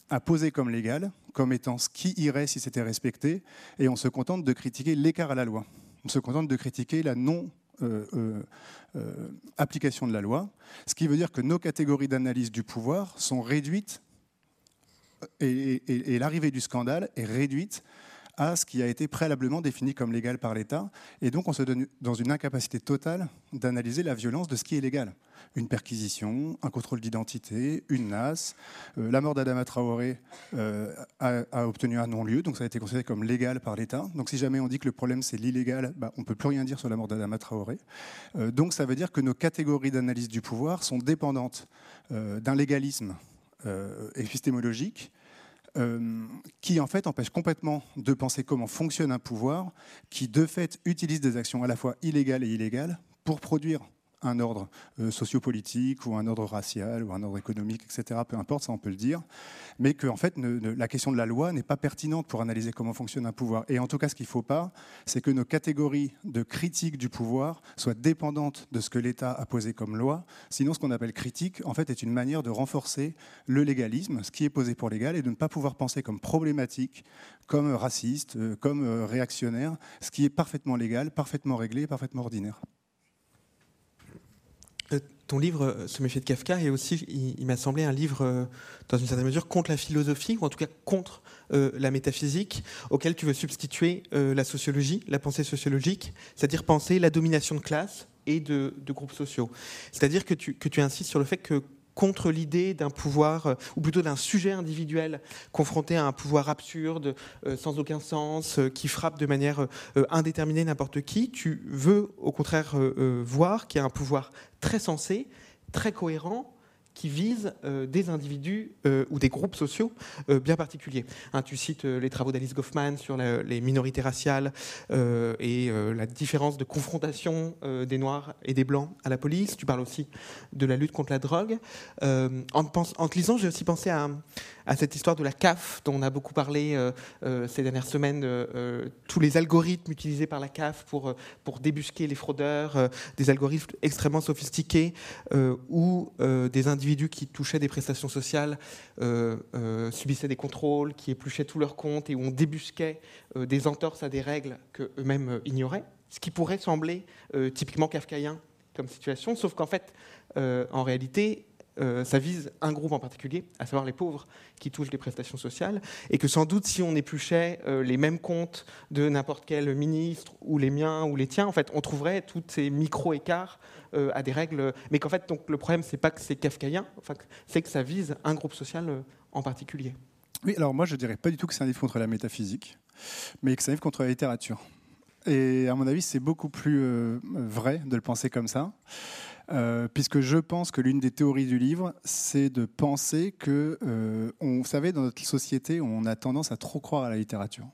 Speaker 2: a posé comme légal, comme étant ce qui irait si c'était respecté, et on se contente de critiquer l'écart à la loi. On se contente de critiquer la non euh, euh, de la loi, ce qui veut dire que nos catégories d'analyse du pouvoir sont réduites et, l'arrivée du scandale est réduite à ce qui a été préalablement défini comme légal par l'État. Et donc on se donne dans une incapacité totale d'analyser la violence de ce qui est légal. Une perquisition, un contrôle d'identité, une NAS. Euh, la mort d'Adama Traoré euh, a, obtenu un non-lieu, donc ça a été considéré comme légal par l'État. Donc si jamais on dit que le problème c'est l'illégal, bah, on ne peut plus rien dire sur la mort d'Adama Traoré. Euh, donc ça veut dire que nos catégories d'analyse du pouvoir sont dépendantes d'un légalisme épistémologique euh, qui en fait empêche complètement de penser comment fonctionne un pouvoir qui de fait utilise des actions à la fois illégales et illégales pour produire un ordre euh, sociopolitique ou un ordre racial ou un ordre économique, etc. Peu importe, ça on peut le dire. Mais que fait, la question de la loi n'est pas pertinente pour analyser comment fonctionne un pouvoir. Et en tout cas, ce qu'il ne faut pas, c'est que nos catégories de critique du pouvoir soient dépendantes de ce que l'État a posé comme loi. Sinon, ce qu'on appelle critique, en fait, est une manière de renforcer le légalisme, ce qui est posé pour légal, et de ne pas pouvoir penser comme problématique, comme raciste, euh, comme euh, réactionnaire, ce qui est parfaitement légal, parfaitement réglé, parfaitement ordinaire.
Speaker 1: Euh, ton livre, euh, Se méfier de Kafka, est aussi, il, m'a semblé, un livre, euh, dans une certaine mesure, contre la philosophie, ou en tout cas contre la métaphysique, auquel tu veux substituer la sociologie, la pensée sociologique, c'est-à-dire penser la domination de classe et de, de groupes sociaux. C'est-à-dire que tu, que tu insistes sur le fait que contre l'idée d'un pouvoir, euh, ou plutôt d'un sujet individuel confronté à un pouvoir absurde, euh, sans aucun sens, euh, qui frappe de manière indéterminée n'importe qui. Tu veux au contraire voir qu'il y a un pouvoir très sensé, très cohérent, qui visent euh, des individus euh, ou des groupes sociaux euh, bien particuliers. Hein, tu cites les travaux d'Alice Goffman sur les minorités raciales et la différence de confrontation des Noirs et des Blancs à la police. Tu parles aussi de la lutte contre la drogue. en, en te lisant, j'ai aussi pensé à, à cette histoire de la CAF dont on a beaucoup parlé euh, euh, ces dernières semaines, euh, tous les algorithmes utilisés par la CAF pour, pour débusquer les fraudeurs, des algorithmes extrêmement sophistiqués où des individus qui touchaient des prestations sociales subissaient des contrôles, qui épluchaient tous leurs comptes et où on débusquait des entorses à des règles qu'eux-mêmes ignoraient, ce qui pourrait sembler typiquement kafkaïen comme situation, sauf qu'en fait, en réalité, euh, ça vise un groupe en particulier, à savoir les pauvres qui touchent des prestations sociales, et que sans doute si on épluchait euh, les mêmes comptes de n'importe quel ministre, ou les miens, ou les tiens, en fait, on trouverait tous ces micro-écarts euh, à des règles, mais qu'en fait, donc, le problème, c'est pas que c'est kafkaïen, c'est que ça vise un groupe social en particulier.
Speaker 2: Oui, alors moi, je dirais pas du tout que c'est un livre contre la métaphysique, mais que c'est un livre contre la littérature. Et à mon avis, c'est beaucoup plus vrai de le penser comme ça. Euh, puisque je pense que l'une des théories du livre, c'est de penser que, euh, on, vous savez, dans notre société, on a tendance à trop croire à la littérature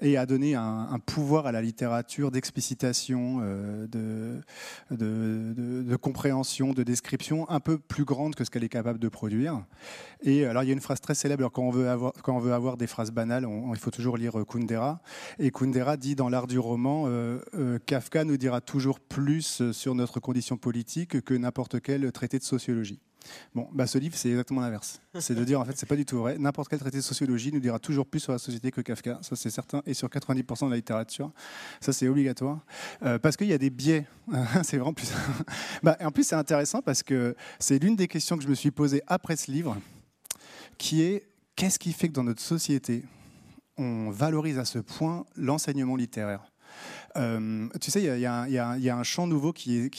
Speaker 2: et à donner un, pouvoir à la littérature d'explicitation, euh, de, compréhension, de description un peu plus grande que ce qu'elle est capable de produire. Et alors, il y a une phrase très célèbre, quand on veut avoir des phrases banales, il faut toujours lire Kundera. Et Kundera dit dans l'art du roman, Kafka nous dira toujours plus sur notre condition politique que n'importe quel traité de sociologie. Bon, bah ce livre, c'est exactement l'inverse. C'est de dire, en fait, c'est pas du tout vrai. N'importe quel traité de sociologie nous dira toujours plus sur la société que Kafka, ça c'est certain, et sur 90% de la littérature, ça c'est obligatoire, euh, parce qu'il y a des biais. c'est vraiment plus. bah, en plus, c'est intéressant parce que c'est l'une des questions que je me suis posée après ce livre, qui est qu'est-ce qui fait que dans notre société, on valorise à ce point l'enseignement littéraire? Euh, tu sais, il y, a un champ nouveau qui,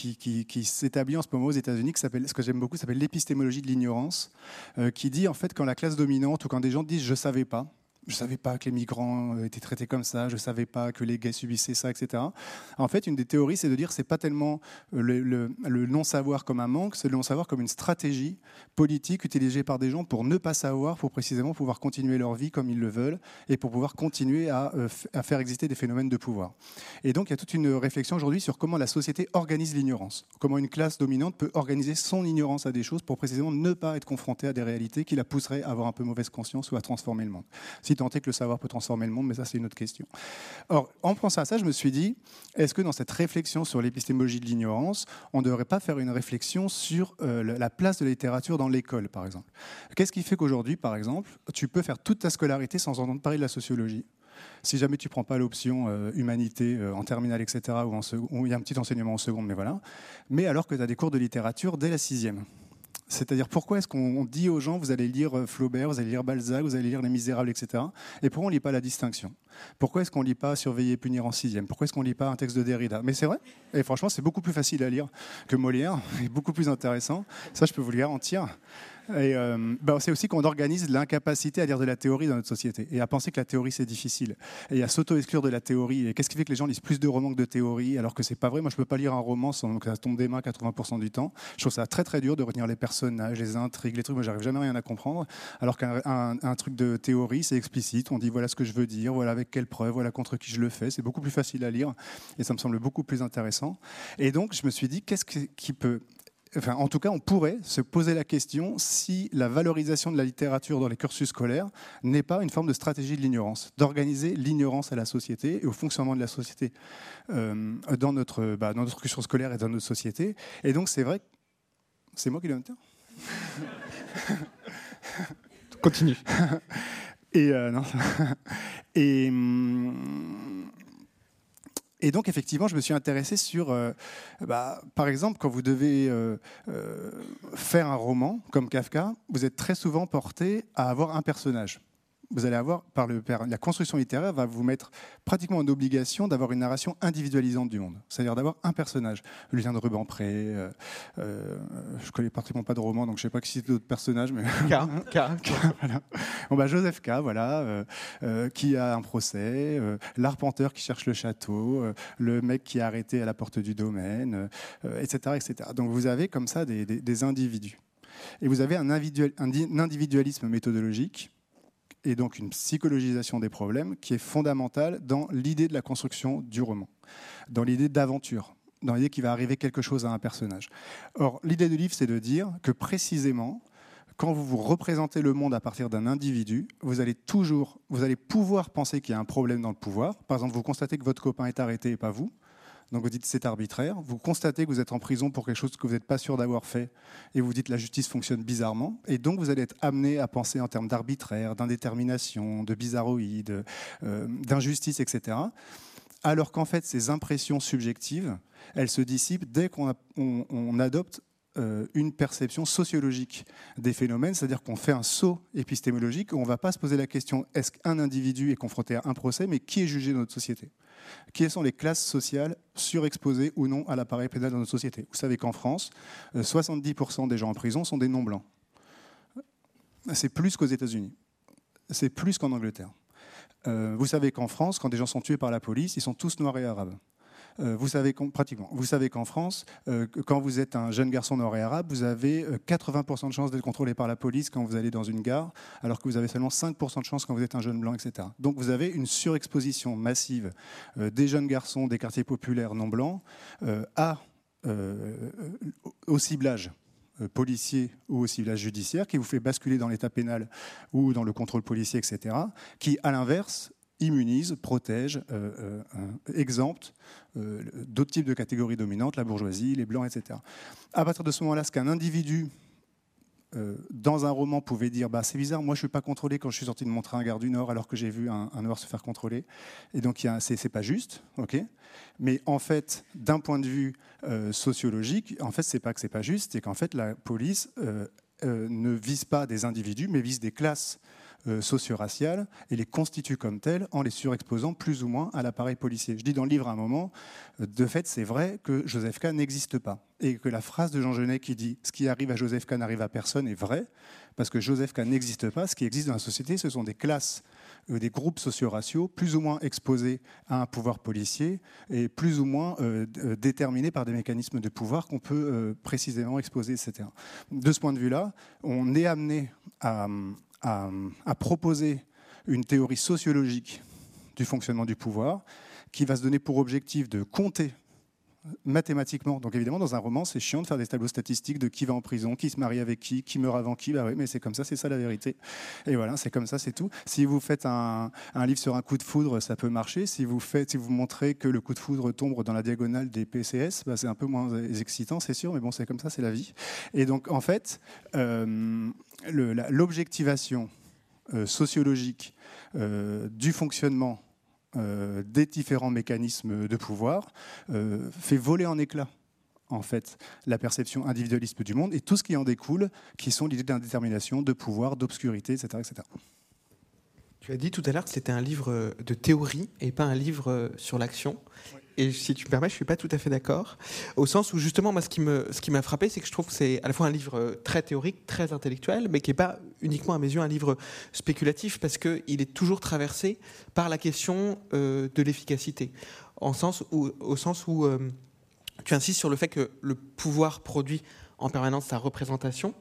Speaker 2: s'établit en ce moment aux États-Unis, ce que j'aime beaucoup, s'appelle l'épistémologie de l'ignorance, euh, qui dit en fait quand la classe dominante ou quand des gens disent je savais pas, je ne savais pas que les migrants étaient traités comme ça, je ne savais pas que les gays subissaient ça, etc. En fait, une des théories, c'est de dire que ce n'est pas tellement le, le non-savoir comme un manque, c'est le non-savoir comme une stratégie politique utilisée par des gens pour ne pas savoir, pour précisément pouvoir continuer leur vie comme ils le veulent et pour pouvoir continuer à, euh, à faire exister des phénomènes de pouvoir. Et donc, il y a toute une réflexion aujourd'hui sur comment la société organise l'ignorance, comment une classe dominante peut organiser son ignorance à des choses pour précisément ne pas être confrontée à des réalités qui la pousseraient à avoir un peu mauvaise conscience ou à transformer le monde tenter que le savoir peut transformer le monde, mais ça c'est une autre question. Or, en pensant à ça, je me suis dit, est-ce que dans cette réflexion sur l'épistémologie de l'ignorance, on ne devrait pas faire une réflexion sur euh, la place de la littérature dans l'école, par exemple? Qu'est-ce qui fait qu'aujourd'hui, par exemple, tu peux faire toute ta scolarité sans entendre parler de la sociologie? Si jamais tu prends pas l'option euh, humanité euh, en terminale, etc., ou il y a un petit enseignement en seconde, mais voilà. Mais alors que tu as des cours de littérature dès la sixième. C'est-à-dire pourquoi est-ce qu'on dit aux gens vous allez lire euh, Flaubert, vous allez lire Balzac, vous allez lire Les Misérables, etc. Et pourquoi on ne lit pas la distinction? Pourquoi est-ce qu'on ne lit pas Surveiller et punir en sixième? Pourquoi est-ce qu'on ne lit pas un texte de Derrida? Mais c'est vrai. Et franchement, c'est beaucoup plus facile à lire que Molière, et beaucoup plus intéressant. Ça, je peux vous le garantir. Et euh, bah, c'est aussi qu'on organise l'incapacité à lire de la théorie dans notre société et à penser que la théorie c'est difficile et à s'auto-exclure de la théorie. Et qu'est-ce qui fait que les gens lisent plus de romans que de théorie alors que c'est pas vrai? Moi je peux pas lire un roman sans que ça tombe des mains 80% du temps. Je trouve ça très très dur de retenir les personnages, les intrigues, les trucs. Moi j'arrive jamais rien à comprendre. Alors qu'un truc de théorie c'est explicite. On dit voilà ce que je veux dire, voilà avec quelle preuve, voilà contre qui je le fais. C'est beaucoup plus facile à lire et ça me semble beaucoup plus intéressant. Et donc je me suis dit qu'est-ce qui peut en tout cas, on pourrait se poser la question si la valorisation de la littérature dans les cursus scolaires n'est pas une forme de stratégie de l'ignorance, d'organiser l'ignorance à la société et au fonctionnement de la société euh, dans, notre, bah, dans notre cursus scolaire et dans notre société. Et donc, c'est vrai. C'est moi qui le dire
Speaker 1: Continue.
Speaker 2: et, euh, non. et hum, et donc, effectivement, je me suis intéressé sur, euh, bah, par exemple, quand vous devez euh, euh, faire un roman comme Kafka, vous êtes très souvent porté à avoir un personnage vous allez avoir, par, le, la construction littéraire, va vous mettre pratiquement en obligation d'avoir une narration individualisante du monde. C'est-à-dire d'avoir un personnage. Lucien de Rubempré, euh, euh, je ne connais pratiquement pas de roman, donc je ne sais pas qui c'est d'autres personnages. Mais...
Speaker 1: K, K,
Speaker 2: voilà. bon, bah, Joseph K, voilà, euh, qui a un procès, l'arpenteur qui cherche le château, le mec qui est arrêté à la porte du domaine, etc., etc. Donc vous avez comme ça des, des, des individus. Et vous avez un individualisme méthodologique et donc une psychologisation des problèmes qui est fondamentale dans l'idée de la construction du roman, dans l'idée d'aventure, dans l'idée qu'il va arriver quelque chose à un personnage. Or, l'idée du livre, c'est de dire que précisément, quand vous vous représentez le monde à partir d'un individu, vous allez toujours, vous allez pouvoir penser qu'il y a un problème dans le pouvoir. Par exemple, vous constatez que votre copain est arrêté et pas vous. Donc vous dites c'est arbitraire. Vous constatez que vous êtes en prison pour quelque chose que vous n'êtes pas sûr d'avoir fait et vous dites la justice fonctionne bizarrement. Et donc vous allez être amené à penser en termes d'arbitraire, d'indétermination, de bizarroïde, euh, d'injustice, etc. Alors qu'en fait ces impressions subjectives, elles se dissipent dès qu'on on adopte une perception sociologique des phénomènes, c'est-à-dire qu'on fait un saut épistémologique, où on ne va pas se poser la question est-ce qu'un individu est confronté à un procès, mais qui est jugé dans notre société? Quelles sont les classes sociales surexposées ou non à l'appareil pénal dans notre société? Vous savez qu'en France, 70% euh, des gens en prison sont des non-blancs. C'est plus qu'aux États-Unis. C'est plus qu'en Angleterre. Euh, vous savez qu'en France, quand des gens sont tués par la police, ils sont tous noirs et arabes. Euh, vous savez pratiquement, vous savez qu'en France, euh, quand vous êtes un jeune garçon nord et arabe, vous avez 80% de chances d'être contrôlé par la police quand vous allez dans une gare, alors que vous avez seulement 5% de chances quand vous êtes un jeune blanc, etc. Donc vous avez une surexposition massive des jeunes garçons des quartiers populaires non blancs au ciblage policier ou au ciblage judiciaire, qui vous fait basculer dans l'état pénal ou dans le contrôle policier, etc., qui, à l'inverse, immunise, protège, euh, euh, exempte euh, d'autres types de catégories dominantes, la bourgeoisie, les blancs, etc. À partir de ce moment-là, ce qu'un individu dans un roman pouvait dire bah, c'est bizarre, moi je ne suis pas contrôlé quand je suis sorti de mon train à Gare du Nord alors que j'ai vu un, noir se faire contrôler. Et donc c'est pas juste, Mais en fait, d'un point de vue sociologique, en fait, c'est pas que c'est pas juste, c'est qu'en fait la police ne vise pas des individus, mais vise des classes euh, socio-raciales et les constitue comme telles en les surexposant plus ou moins à l'appareil policier. Je dis dans le livre à un moment, euh, de fait, c'est vrai que Joseph K n'existe pas et que la phrase de Jean Genet qui dit ce qui arrive à Joseph K n'arrive à personne est vraie parce que Joseph K n'existe pas. Ce qui existe dans la société, ce sont des classes euh, des groupes socio-raciaux plus ou moins exposés à un pouvoir policier et plus ou moins déterminés par des mécanismes de pouvoir qu'on peut précisément exposer, etc. De ce point de vue-là, on est amené à, à, proposer une théorie sociologique du fonctionnement du pouvoir qui va se donner pour objectif de compter mathématiquement. Donc évidemment, dans un roman, c'est chiant de faire des tableaux statistiques de qui va en prison, qui se marie avec qui, qui meurt avant qui. Bah oui, mais c'est comme ça, c'est ça la vérité. Et voilà, c'est comme ça, c'est tout. Si vous faites un, livre sur un coup de foudre, ça peut marcher. Si vous faites, si vous montrez que le coup de foudre tombe dans la diagonale des PCS, bah, c'est un peu moins excitant, c'est sûr, mais bon, c'est comme ça, c'est la vie. Et donc en fait, euh, l'objectivation euh, sociologique euh, du fonctionnement euh, des différents mécanismes de pouvoir fait voler en éclats en fait la perception individualiste du monde et tout ce qui en découle, qui sont l'idée d'indétermination, de pouvoir, d'obscurité, etc.
Speaker 1: Tu as dit tout à l'heure que c'était un livre de théorie et pas un livre sur l'action. Et si tu me permets, je suis pas tout à fait d'accord, au sens où justement, moi, ce qui me, ce qui m'a frappé, c'est que je trouve que c'est à la fois un livre euh, très théorique, très intellectuel, mais qui n'est pas uniquement à mes yeux un livre spéculatif, parce qu'il est toujours traversé par la question euh, de l'efficacité, en sens où, au sens où euh, tu insistes sur le fait que le pouvoir produit en permanence sa représentation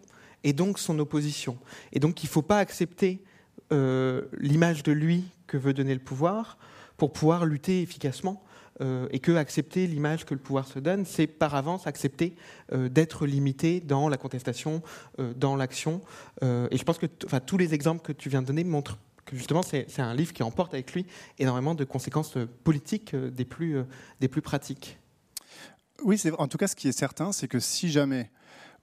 Speaker 1: et donc son opposition, et donc il ne faut pas accepter l'image de lui que veut donner le pouvoir pour pouvoir lutter efficacement euh, et que accepter l'image que le pouvoir se donne, c'est par avance accepter euh, d'être limité dans la contestation, euh, dans l'action. et je pense que tous les exemples que tu viens de donner montrent que justement c'est un livre qui emporte avec lui énormément de conséquences politiques des plus, des plus pratiques.
Speaker 2: Oui, en tout cas, ce qui est certain, c'est que si jamais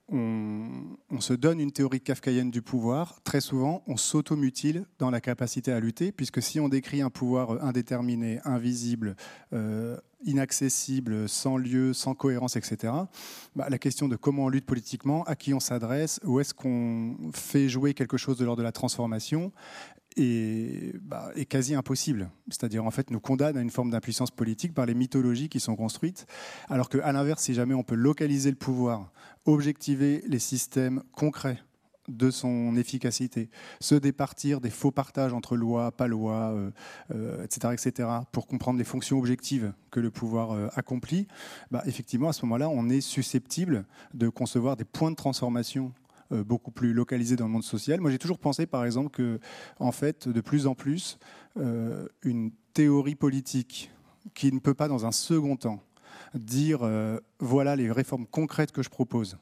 Speaker 2: on, se donne une théorie kafkaïenne du pouvoir, très souvent, on s'automutile dans la capacité à lutter, puisque si on décrit un pouvoir indéterminé, invisible, euh, inaccessible, sans lieu, sans cohérence, etc., bah, la question de comment on lutte politiquement, à qui on s'adresse, où est-ce qu'on fait jouer quelque chose de l'ordre de la transformation, est, bah, est, quasi impossible. C'est-à-dire, en fait, nous condamne à une forme d'impuissance politique par les mythologies qui sont construites, alors qu'à l'inverse, si jamais on peut localiser le pouvoir, objectiver les systèmes concrets de son efficacité, se départir des faux partages entre loi, pas loi, etc., etc., pour comprendre les fonctions objectives que le pouvoir euh, accomplit, bah, effectivement, à ce moment-là, on est susceptible de concevoir des points de transformation beaucoup plus localisé dans le monde social. Moi, j'ai toujours pensé, par exemple, que, en fait, de plus en plus, euh, une théorie politique qui ne peut pas, dans un second temps, dire euh, voilà les réformes concrètes que je propose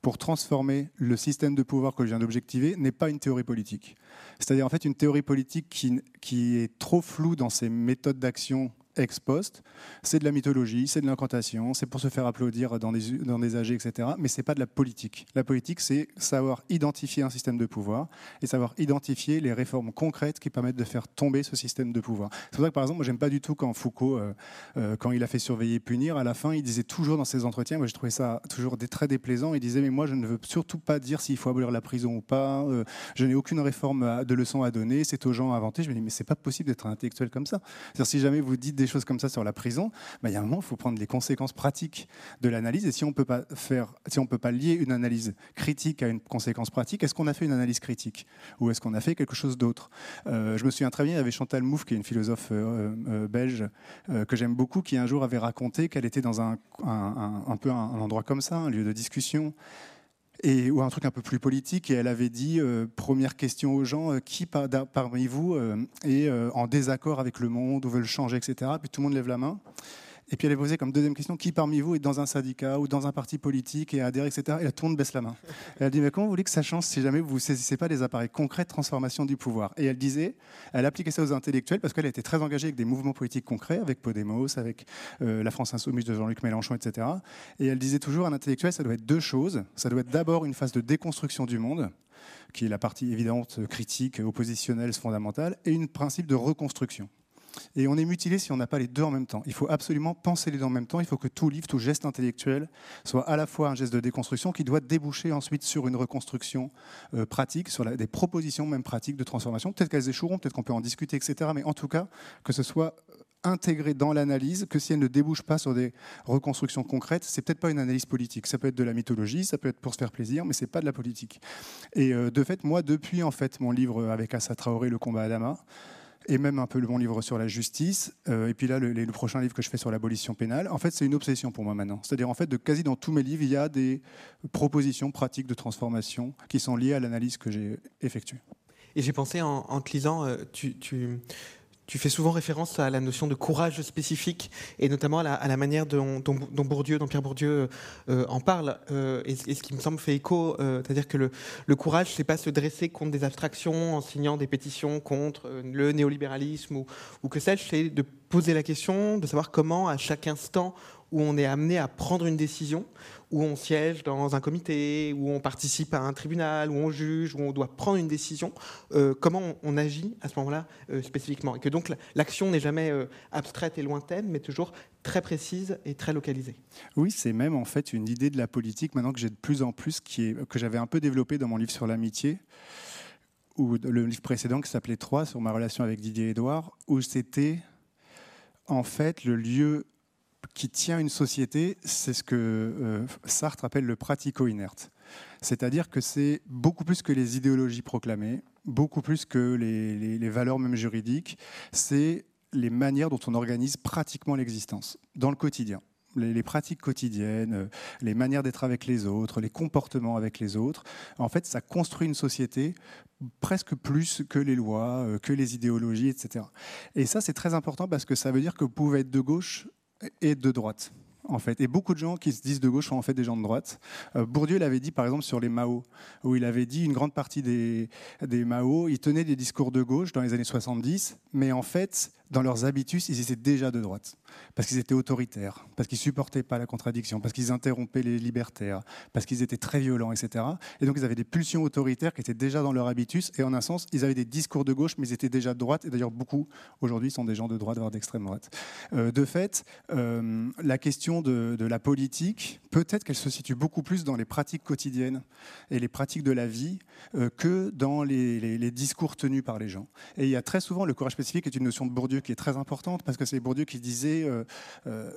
Speaker 2: pour transformer le système de pouvoir que je viens d'objectiver n'est pas une théorie politique. C'est-à-dire en fait une théorie politique qui, qui est trop floue dans ses méthodes d'action ex post. C'est de la mythologie, c'est de l'incantation, c'est pour se faire applaudir dans des, dans des etc. Mais c'est pas de la politique. La politique, c'est savoir identifier un système de pouvoir et savoir identifier les réformes concrètes qui permettent de faire tomber ce système de pouvoir. C'est pour ça que, par exemple, moi, j'aime pas du tout quand Foucault, euh, euh, quand il a fait surveiller et punir, à la fin, il disait toujours dans ses entretiens, moi, j'ai trouvé ça toujours très déplaisant, il disait, mais moi, je ne veux surtout pas dire s'il faut abolir la prison ou pas, euh, je n'ai aucune réforme de leçon à donner, c'est aux gens à inventer. Je me dis, mais c'est pas possible d'être un intellectuel comme ça. si jamais vous dites des choses comme ça sur la prison, bah, il y a un moment, il faut prendre les conséquences pratiques de l'analyse. Et si on peut pas si on peut pas lier une analyse critique à une conséquence pratique, est-ce qu'on a fait une analyse critique ou est-ce qu'on a fait quelque chose d'autre? Euh, Je me souviens très bien, il y avait Chantal Mouffe, qui est une philosophe euh, euh, belge que j'aime beaucoup, qui un jour avait raconté qu'elle était dans un, un, peu un endroit comme ça, un lieu de discussion et, ou un truc un peu plus politique. Et elle avait dit, euh, première question aux gens, euh, qui parmi vous euh, est en désaccord avec le monde ou veut le changer, etc. Puis tout le monde lève la main. Et puis elle est posée comme deuxième question qui parmi vous est dans un syndicat ou dans un parti politique et adhère, etc. Et là, tout le monde baisse la main. elle dit Mais comment vous que ça change si jamais vous ne saisissez pas des appareils concrets de transformation du pouvoir? Et elle disait Elle appliquait ça aux intellectuels parce qu'elle était très engagée avec des mouvements politiques concrets, avec Podemos, avec euh, la France Insoumise de Jean-Luc Mélenchon, etc. Et elle disait toujours Un intellectuel, ça doit être deux choses. Ça doit être d'abord une phase de déconstruction du monde qui est la partie évidente, critique, oppositionnelle, fondamentale, et une principe de reconstruction. Et on est mutilé si on n'a pas les deux en même temps. Il faut absolument penser les deux en même temps. Il faut que tout livre, tout geste intellectuel soit à la fois un geste de déconstruction qui doit déboucher ensuite sur une reconstruction euh, pratique, sur des propositions même pratiques de transformation. Peut-être qu'elles échoueront, peut-être qu'on peut en discuter, etc. Mais en tout cas, que ce soit intégré dans l'analyse, que si elle ne débouche pas sur des reconstructions concrètes, c'est peut-être pas une analyse politique. Ça peut être de la mythologie, ça peut être pour se faire plaisir, mais c'est pas de la politique. Et euh, de fait, moi, depuis en fait mon livre avec Assa Traoré, Le combat à Dama, et même un peu le bon livre sur la justice. Euh, et puis là, le, prochain livre que je fais sur l'abolition pénale. En fait, c'est une obsession pour moi maintenant. C'est-à-dire, en fait, de quasi dans tous mes livres, il y a des propositions pratiques de transformation qui sont liées à l'analyse que j'ai effectuée.
Speaker 1: Et j'ai pensé en, te lisant, euh, tu, tu tu fais souvent référence à la notion de courage spécifique et notamment à la, manière dont, Bourdieu, dont Pierre Bourdieu euh, en parle. Euh, et, ce qui me semble fait écho, euh, c'est-à-dire que le, le courage, c'est pas se dresser contre des abstractions en signant des pétitions contre le néolibéralisme ou, ou que sais-je, c'est de poser la question, de savoir comment à chaque instant où on est amené à prendre une décision, où on siège dans un comité, où on participe à un tribunal, où on juge, où on doit prendre une décision, euh, comment on, agit à ce moment-là euh, spécifiquement. Et que donc l'action n'est jamais euh, abstraite et lointaine, mais toujours très précise et très localisée.
Speaker 2: Oui, c'est même en fait une idée de la politique maintenant que j'ai de plus en plus, que j'avais un peu développé dans mon livre sur l'amitié ou le livre précédent qui s'appelait 3 sur ma relation avec Didier Edouard, où c'était en fait le lieu qui tient une société, c'est ce que euh, Sartre appelle le pratico-inerte. C'est-à-dire que c'est beaucoup plus que les idéologies proclamées, beaucoup plus que les, valeurs même juridiques, c'est les manières dont on organise pratiquement l'existence, dans le quotidien. Les, pratiques quotidiennes, euh, les manières d'être avec les autres, les comportements avec les autres. En fait, ça construit une société presque plus que les lois, euh, que les idéologies, etc. Et ça, c'est très important parce que ça veut dire que vous pouvez être de gauche et de droite. En fait. Et beaucoup de gens qui se disent de gauche sont en fait des gens de droite. Euh, Bourdieu l'avait dit par exemple sur les Mao, où il avait dit une grande partie des, des Mao, ils tenaient des discours de gauche dans les années 70, mais en fait, dans leurs habitus, ils étaient déjà de droite. Parce qu'ils étaient autoritaires, parce qu'ils supportaient pas la contradiction, parce qu'ils interrompaient les libertaires, parce qu'ils étaient très violents, etc. Et donc ils avaient des pulsions autoritaires qui étaient déjà dans leur habitus. Et en un sens, ils avaient des discours de gauche, mais ils étaient déjà de droite. Et d'ailleurs, beaucoup aujourd'hui sont des gens de droite, voire d'extrême droite. Euh, de fait, euh, la question de, la politique, peut-être qu'elle se situe beaucoup plus dans les pratiques quotidiennes et les pratiques de la vie euh, que dans les, les discours tenus par les gens. Et il y a très souvent le courage spécifique est une notion de Bourdieu qui est très importante parce que c'est Bourdieu qui disait euh, euh,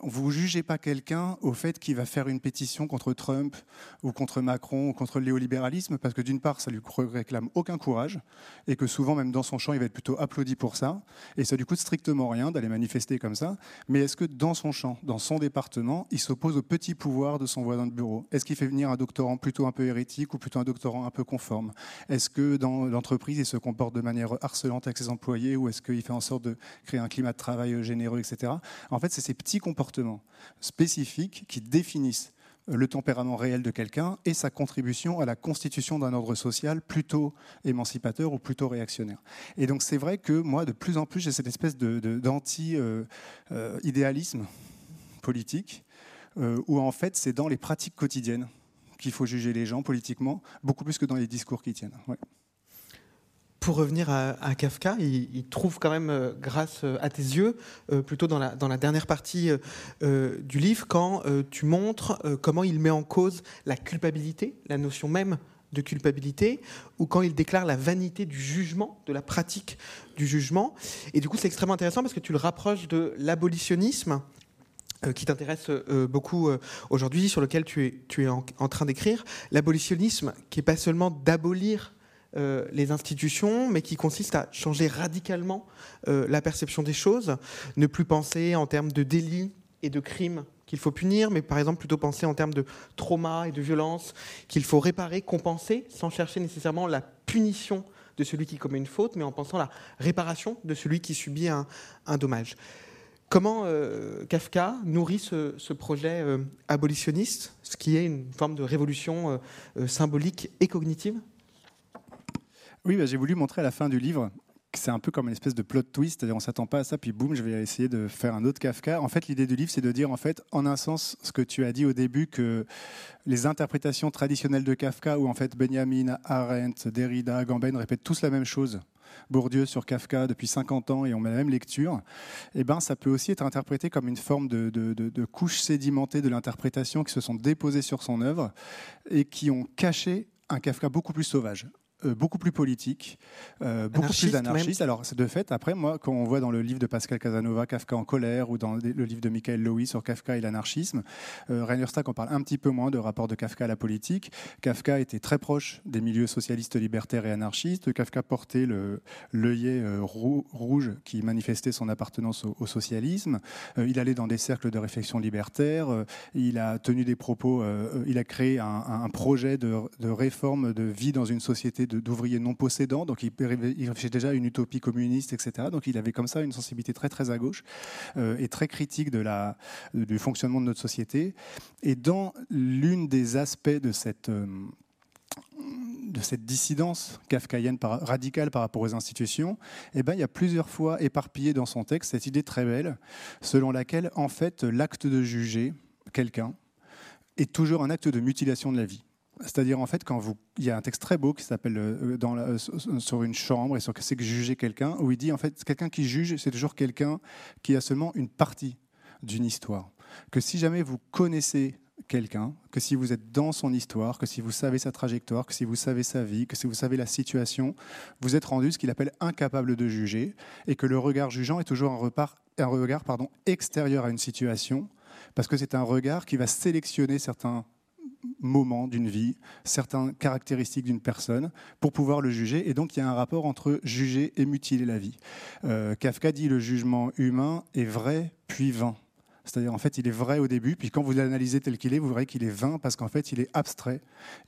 Speaker 2: vous jugez pas quelqu'un au fait qu'il va faire une pétition contre Trump ou contre Macron ou contre le néolibéralisme parce que d'une part ça lui réclame aucun courage et que souvent même dans son champ il va être plutôt applaudi pour ça. Et ça lui coûte strictement rien d'aller manifester comme ça. Mais est-ce que dans son champ dans son département il s'oppose au petit pouvoir de son voisin de bureau? Est-ce qu'il fait venir un doctorant plutôt un peu hérétique ou plutôt un doctorant un peu conforme? Est-ce que dans l'entreprise il se comporte de manière harcelante avec ses employés ou est-ce qu'il fait en sorte de créer un climat de travail généreux, etc. En fait, c'est ces petits comportements spécifiques qui définissent le tempérament réel de quelqu'un et sa contribution à la constitution d'un ordre social plutôt émancipateur ou plutôt réactionnaire. Et donc c'est vrai que moi, de plus en plus, j'ai cette espèce d'anti-idéalisme politique, euh, où en fait c'est dans les pratiques quotidiennes qu'il faut juger les gens politiquement, beaucoup plus que dans les discours qui tiennent
Speaker 1: pour revenir à, Kafka, il, trouve quand même, euh, grâce euh, à tes yeux, euh, plutôt dans la, dernière partie du livre, quand tu montres comment il met en cause la culpabilité, la notion même de culpabilité, ou quand il déclare la vanité du jugement, de la pratique du jugement. Et du coup, c'est extrêmement intéressant parce que tu le rapproches de l'abolitionnisme, qui t'intéresse beaucoup aujourd'hui, sur lequel tu es, tu es en, train d'écrire. L'abolitionnisme, qui n'est pas seulement d'abolir les institutions, mais qui consiste à changer radicalement la perception des choses, ne plus penser en termes de délits et de crimes qu'il faut punir, mais par exemple plutôt penser en termes de trauma et de violence qu'il faut réparer, compenser, sans chercher nécessairement la punition de celui qui commet une faute, mais en pensant la réparation de celui qui subit un, dommage. Comment euh, Kafka nourrit ce, projet euh, abolitionniste, ce qui est une forme de révolution euh, symbolique et cognitive?
Speaker 2: Oui, bah, j'ai voulu montrer à la fin du livre que c'est un peu comme une espèce de plot twist, c'est-à-dire on s'attend pas à ça, puis boum, je vais essayer de faire un autre Kafka. En fait, l'idée du livre, c'est de dire, en fait, en un sens, ce que tu as dit au début, que les interprétations traditionnelles de Kafka, où en fait Benjamin, Arendt, Derrida, Agamben répètent tous la même chose, Bourdieu sur Kafka depuis 50 ans et on met la même lecture, eh ben, ça peut aussi être interprété comme une forme de, de couche sédimentée de l'interprétation qui se sont déposées sur son œuvre et qui ont caché un Kafka beaucoup plus sauvage. Euh, beaucoup plus politique, euh, beaucoup plus anarchiste. Alors, c'est de fait, après, moi, quand on voit dans le livre de Pascal Casanova, Kafka en colère, ou dans le livre de Michael Lowy sur Kafka et l'anarchisme, euh, Rainer Stack en parle un petit peu moins de rapport de Kafka à la politique. Kafka était très proche des milieux socialistes, libertaires et anarchistes. Kafka portait l'œillet euh, rouge qui manifestait son appartenance au, socialisme. il allait dans des cercles de réflexion libertaire. il a tenu des propos, il a créé un, un projet de, de réforme de vie dans une société d'ouvriers non possédants, donc il, réfléchissait déjà à une utopie communiste, etc. Donc il avait comme ça une sensibilité très très à gauche euh, et très critique de la, du fonctionnement de notre société. Et dans l'une des aspects de cette euh, de cette dissidence kafkaïenne radicale par rapport aux institutions, eh ben, il y a plusieurs fois éparpillé dans son texte cette idée très belle, selon laquelle, en fait, l'acte de juger quelqu'un est toujours un acte de mutilation de la vie. C'est-à-dire, en fait, quand vous. Il y a un texte très beau qui s'appelle euh, euh, Sur une chambre et sur ce c'est que juger quelqu'un, où il dit, en fait, quelqu'un qui juge, c'est toujours quelqu'un qui a seulement une partie d'une histoire. Que si jamais vous connaissez quelqu'un, que si vous êtes dans son histoire, que si vous savez sa trajectoire, que si vous savez sa vie, que si vous savez la situation, vous êtes rendu ce qu'il appelle incapable de juger, et que le regard jugeant est toujours un, regard extérieur à une situation, parce que c'est un regard qui va sélectionner certains moment d'une vie, certaines caractéristiques d'une personne, pour pouvoir le juger. Et donc il y a un rapport entre juger et mutiler la vie. Euh, Kafka dit le jugement humain est vrai puis vain. C'est-à-dire, en fait, il est vrai au début, puis quand vous l'analysez tel qu'il est, vous verrez qu'il est vain parce qu'en fait, il est abstrait,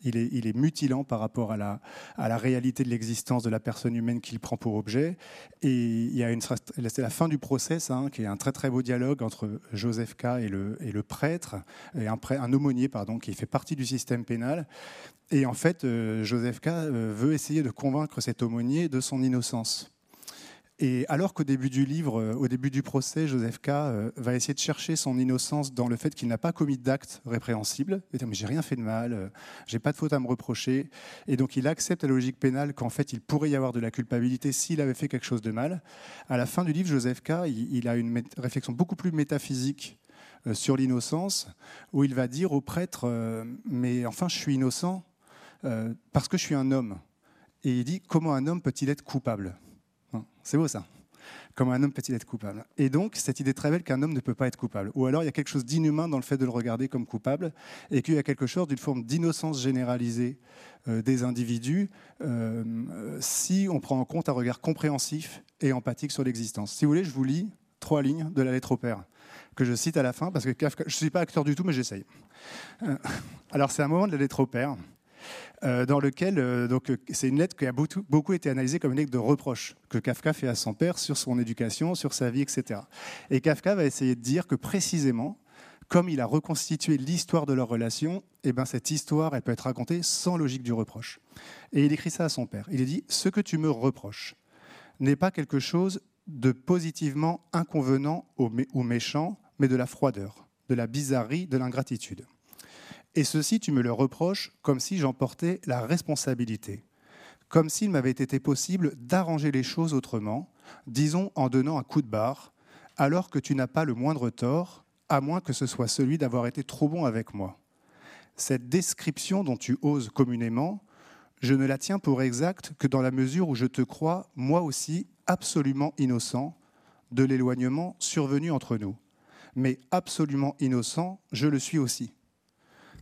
Speaker 2: il est, il est mutilant par rapport à la, à la réalité de l'existence de la personne humaine qu'il prend pour objet. Et il y a une, c'est la fin du procès, hein, qui est un très très beau dialogue entre Joseph K. et le, et le prêtre, et un, un aumônier, pardon, qui fait partie du système pénal. Et en fait, euh, Joseph K. Euh, veut essayer de convaincre cet aumônier de son innocence. Et alors qu'au début du livre, euh, au début du procès, Joseph K. Euh, va essayer de chercher son innocence dans le fait qu'il n'a pas commis d'acte répréhensible. Il dit, mais j'ai rien fait de mal, euh, j'ai pas de faute à me reprocher. Et donc il accepte la logique pénale qu'en fait il pourrait y avoir de la culpabilité s'il avait fait quelque chose de mal. À la fin du livre, Joseph K. il a une réflexion beaucoup plus métaphysique sur l'innocence, où il va dire au prêtre, mais enfin je suis innocent parce que je suis un homme. Et il dit, comment un homme peut-il être coupable? C'est beau ça. Comme un homme peut-il être coupable. Et donc, cette idée très belle qu'un homme ne peut pas être coupable. Ou alors, il y a quelque chose d'inhumain dans le fait de le regarder comme coupable, et qu'il y a quelque chose d'une forme d'innocence généralisée euh, des individus euh, si on prend en compte un regard compréhensif et empathique sur l'existence. Si vous voulez, je vous lis trois lignes de la lettre au père que je cite à la fin, parce que je ne suis pas acteur du tout, mais j'essaye. Euh, alors, c'est un moment de la lettre au père. Euh, dans lequel euh, donc euh, c'est une lettre qui a beaucoup, été analysée comme une lettre de reproche que Kafka fait à son père sur son éducation, sur sa vie, etc. Et Kafka va essayer de dire que précisément, comme il a reconstitué l'histoire de leur relation, eh ben cette histoire, elle peut être racontée sans logique du reproche. Et il écrit ça à son père. Il dit Ce que tu me reproches n'est pas quelque chose de positivement inconvenant ou méchant, mais de la froideur, de la bizarrerie, de l'ingratitude. Et ceci, tu me le reproches comme si j'en portais la responsabilité, comme s'il m'avait été possible d'arranger les choses autrement, disons en donnant un coup de barre, alors que tu n'as pas le moindre tort, à moins que ce soit celui d'avoir été trop bon avec moi. Cette description dont tu oses communément, je ne la tiens pour exacte que dans la mesure où je te crois, moi aussi, absolument innocent de l'éloignement survenu entre nous. Mais absolument innocent, je le suis aussi.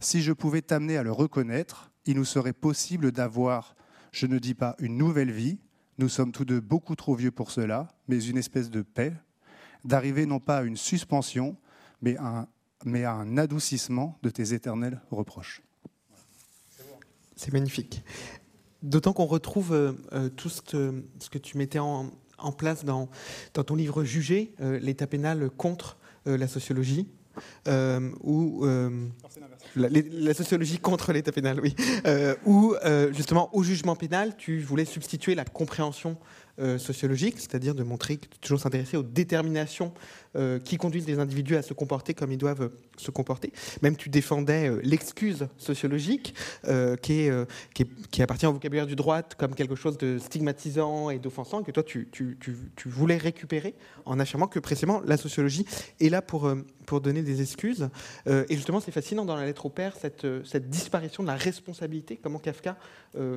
Speaker 2: Si je pouvais t'amener à le reconnaître, il nous serait possible d'avoir, je ne dis pas une nouvelle vie, nous sommes tous deux beaucoup trop vieux pour cela, mais une espèce de paix, d'arriver non pas à une suspension, mais à un, adoucissement de tes éternels reproches.
Speaker 1: C'est magnifique. D'autant qu'on retrouve euh, euh, tout ce que, tu mettais en, place dans, dans, ton livre Jugé, euh, l'état pénal contre la sociologie, ou la, la, sociologie contre l'état pénal, oui, où justement au jugement pénal, tu voulais substituer la compréhension sociologique, c'est-à-dire de montrer que tu toujours s'intéresser aux déterminations euh, qui conduisent les individus à se comporter comme ils doivent euh, se comporter. Même tu défendais euh, l'excuse sociologique, qui, est, qui, appartient au vocabulaire du droit comme quelque chose de stigmatisant et d'offensant, que toi tu, voulais récupérer en affirmant que précisément la sociologie est là pour, donner des excuses. et justement, c'est fascinant dans la lettre au père, cette, disparition de la responsabilité, comment Kafka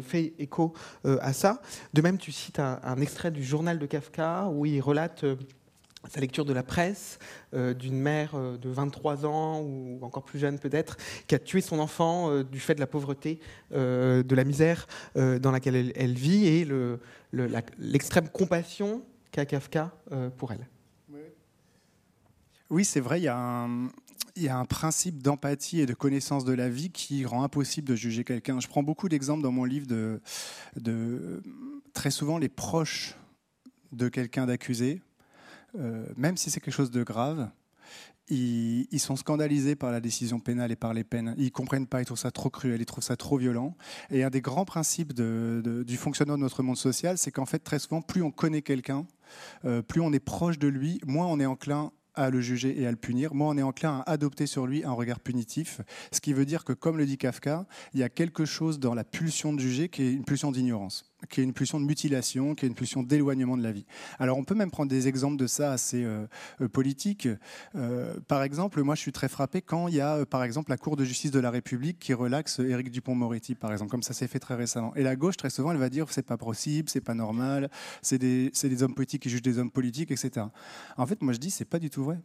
Speaker 1: fait écho à ça. De même, tu cites un, extrait du journal de Kafka où il relate sa lecture de la presse euh, d'une mère euh, de 23 ans ou encore plus jeune peut-être qui a tué son enfant euh, du fait de la pauvreté, de la misère dans laquelle elle, vit et l'extrême compassion qu'a Kafka pour elle.
Speaker 2: Oui, c'est vrai, il y, a un, principe d'empathie et de connaissance de la vie qui rend impossible de juger quelqu'un. Je prends beaucoup d'exemples dans mon livre de très souvent les proches de quelqu'un d'accusé euh, même si c'est quelque chose de grave, ils, sont scandalisés par la décision pénale et par les peines. Ils comprennent pas, ils trouvent ça trop cruel, ils trouvent ça trop violent. Et un des grands principes du fonctionnement de notre monde social, c'est qu'en fait, très souvent, plus on connaît quelqu'un, euh, plus on est proche de lui, moins on est enclin à le juger et à le punir. Moi, on est enclin à adopter sur lui un regard punitif, ce qui veut dire que, comme le dit Kafka, il y a quelque chose dans la pulsion de juger qui est une pulsion d'ignorance qui est une pulsion de mutilation, qui est une pulsion d'éloignement de la vie. Alors on peut même prendre des exemples de ça assez euh, euh, politiques. Euh, par exemple, moi je suis très frappé quand il y a par exemple la Cour de justice de la République qui relaxe Éric Dupont-Moretti, par exemple, comme ça s'est fait très récemment. Et la gauche, très souvent, elle va dire c'est pas possible, c'est pas normal, c'est des, des hommes politiques qui jugent des hommes politiques, etc. En fait, moi je dis c'est pas du tout vrai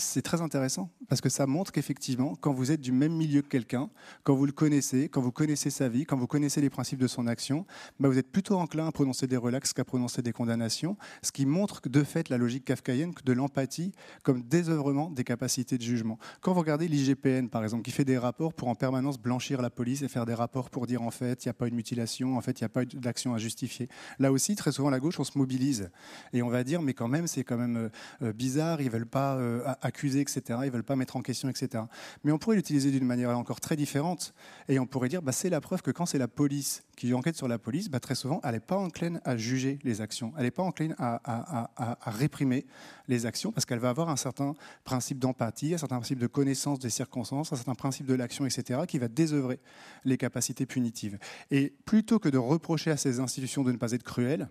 Speaker 2: c'est très intéressant parce que ça montre qu'effectivement, quand vous êtes du même milieu que quelqu'un, quand vous le connaissez, quand vous connaissez sa vie, quand vous connaissez les principes de son action, bah vous êtes plutôt enclin à prononcer des relax qu'à prononcer des condamnations, ce qui montre de fait la logique kafkaïenne de l'empathie comme désœuvrement des capacités de jugement. Quand vous regardez l'IGPN, par exemple, qui fait des rapports pour en permanence blanchir la police et faire des rapports pour dire en fait, il n'y a pas une mutilation, en fait, il n'y a pas d'action à justifier. Là aussi, très souvent, la gauche, on se mobilise et on va dire, mais quand même, c'est quand même euh, euh, bizarre, ils veulent pas euh, accuser, etc. Ils veulent pas mettre en question, etc. Mais on pourrait l'utiliser d'une manière encore très différente. Et on pourrait dire, bah, c'est la preuve que quand c'est la police qui enquête sur la police, bah, très souvent, elle n'est pas encline à juger les actions. Elle n'est pas encline à, à, réprimer les actions parce qu'elle va avoir un certain principe d'empathie, un certain principe de connaissance des circonstances, un certain principe de l'action, etc., qui va désœuvrer les capacités punitives. Et plutôt que de reprocher à ces institutions de ne pas être cruelles,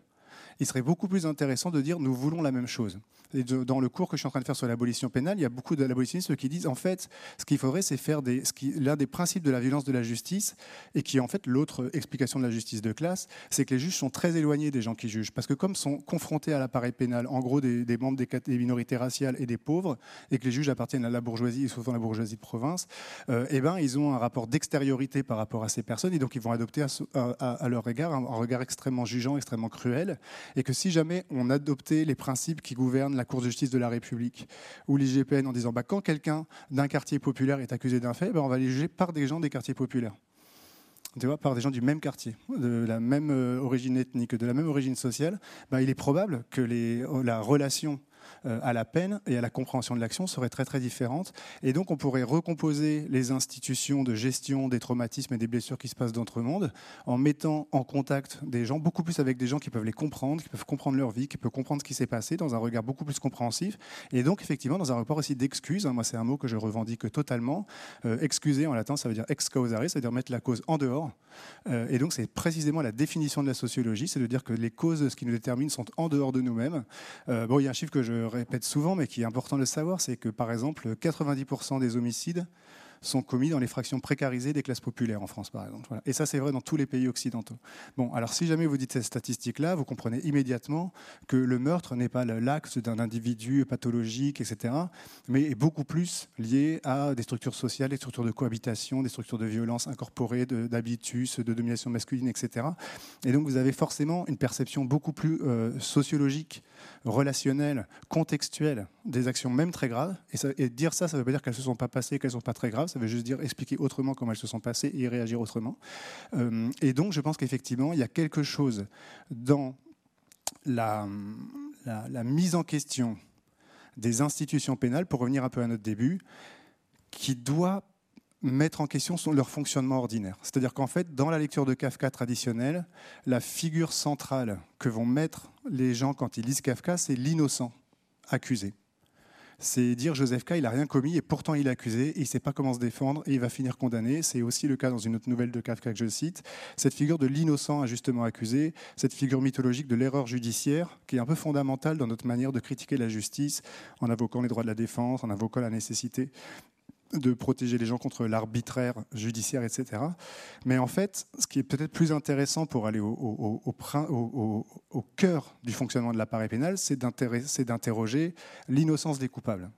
Speaker 2: il serait beaucoup plus intéressant de dire nous voulons la même chose. Dans le cours que je suis en train de faire sur l'abolition pénale, il y a beaucoup d'abolitionnistes qui disent en fait, ce qu'il faudrait, c'est faire des, l'un des principes de la violence de la justice, et qui est en fait l'autre explication de la justice de classe, c'est que les juges sont très éloignés des gens qui jugent. Parce que comme sont confrontés à l'appareil pénal, en gros des, membres des, minorités raciales et des pauvres, et que les juges appartiennent à la bourgeoisie, souvent la bourgeoisie de province, euh, eh ben, ils ont un rapport d'extériorité par rapport à ces personnes, et donc ils vont adopter à, leur égard un, un regard extrêmement jugeant, extrêmement cruel, et que si jamais on adoptait les principes qui gouvernent la Cour de justice de la République ou l'IGPN en disant bah, quand quelqu'un d'un quartier populaire est accusé d'un fait, bah, on va les juger par des gens des quartiers populaires. Tu vois, par des gens du même quartier, de la même euh, origine ethnique, de la même origine sociale, bah, il est probable que les, la relation à la peine et à la compréhension de l'action serait très très différente. Et donc on pourrait recomposer les institutions de gestion des traumatismes et des blessures qui se passent dans notre monde en mettant en contact des gens, beaucoup plus avec des gens qui peuvent les comprendre, qui peuvent comprendre leur vie, qui peuvent comprendre ce qui s'est passé dans un regard beaucoup plus compréhensif. Et donc effectivement dans un rapport aussi d'excuse, hein, moi c'est un mot que je revendique totalement. Euh, excuser en latin ça veut dire ex causare, c'est-à-dire mettre la cause en dehors. Euh, et donc c'est précisément la définition de la sociologie, c'est de dire que les causes ce qui nous détermine sont en dehors de nous-mêmes. bon, il y a un chiffre que je répète souvent, mais qui est important de savoir, c'est que par exemple, 90% des homicides sont commis dans les fractions précarisées des classes populaires en France, par exemple. Et ça, c'est vrai dans tous les pays occidentaux. Bon, alors si jamais vous dites cette statistique-là, vous comprenez immédiatement que le meurtre n'est pas l'acte d'un individu pathologique, etc., mais est beaucoup plus lié à des structures sociales, des structures de cohabitation, des structures de violence incorporées, d'habitus, de, domination masculine, etc. Et donc vous avez forcément une perception beaucoup plus euh, sociologique, relationnelle, contextuelle des actions même très graves. Et, dire ça, ça ne veut pas dire qu'elles ne se sont pas passées, qu'elles ne sont pas très graves, ça veut juste dire expliquer autrement comment elles se sont passées et réagir autrement. Euh, et donc je pense qu'effectivement, il y a quelque chose dans la mise en question des institutions pénales, pour revenir un peu à notre début, qui doit mettre en question leur fonctionnement ordinaire. C'est-à-dire qu'en fait, dans la lecture de Kafka traditionnelle, la figure centrale que vont mettre les gens quand ils lisent Kafka, c'est l'innocent accusé c'est dire Joseph K, il n'a rien commis et pourtant il est accusé, il ne sait pas comment se défendre et il va finir condamné. C'est aussi le cas dans une autre nouvelle de Kafka que je cite, cette figure de l'innocent injustement accusé, cette figure mythologique de l'erreur judiciaire qui est un peu fondamentale dans notre manière de critiquer la justice en invoquant les droits de la défense, en invoquant la nécessité de protéger les gens contre l'arbitraire judiciaire, etc. Mais en fait, ce qui est peut-être plus intéressant pour aller au, cœur du fonctionnement de l'appareil pénal, c'est d'interroger l'innocence des coupables.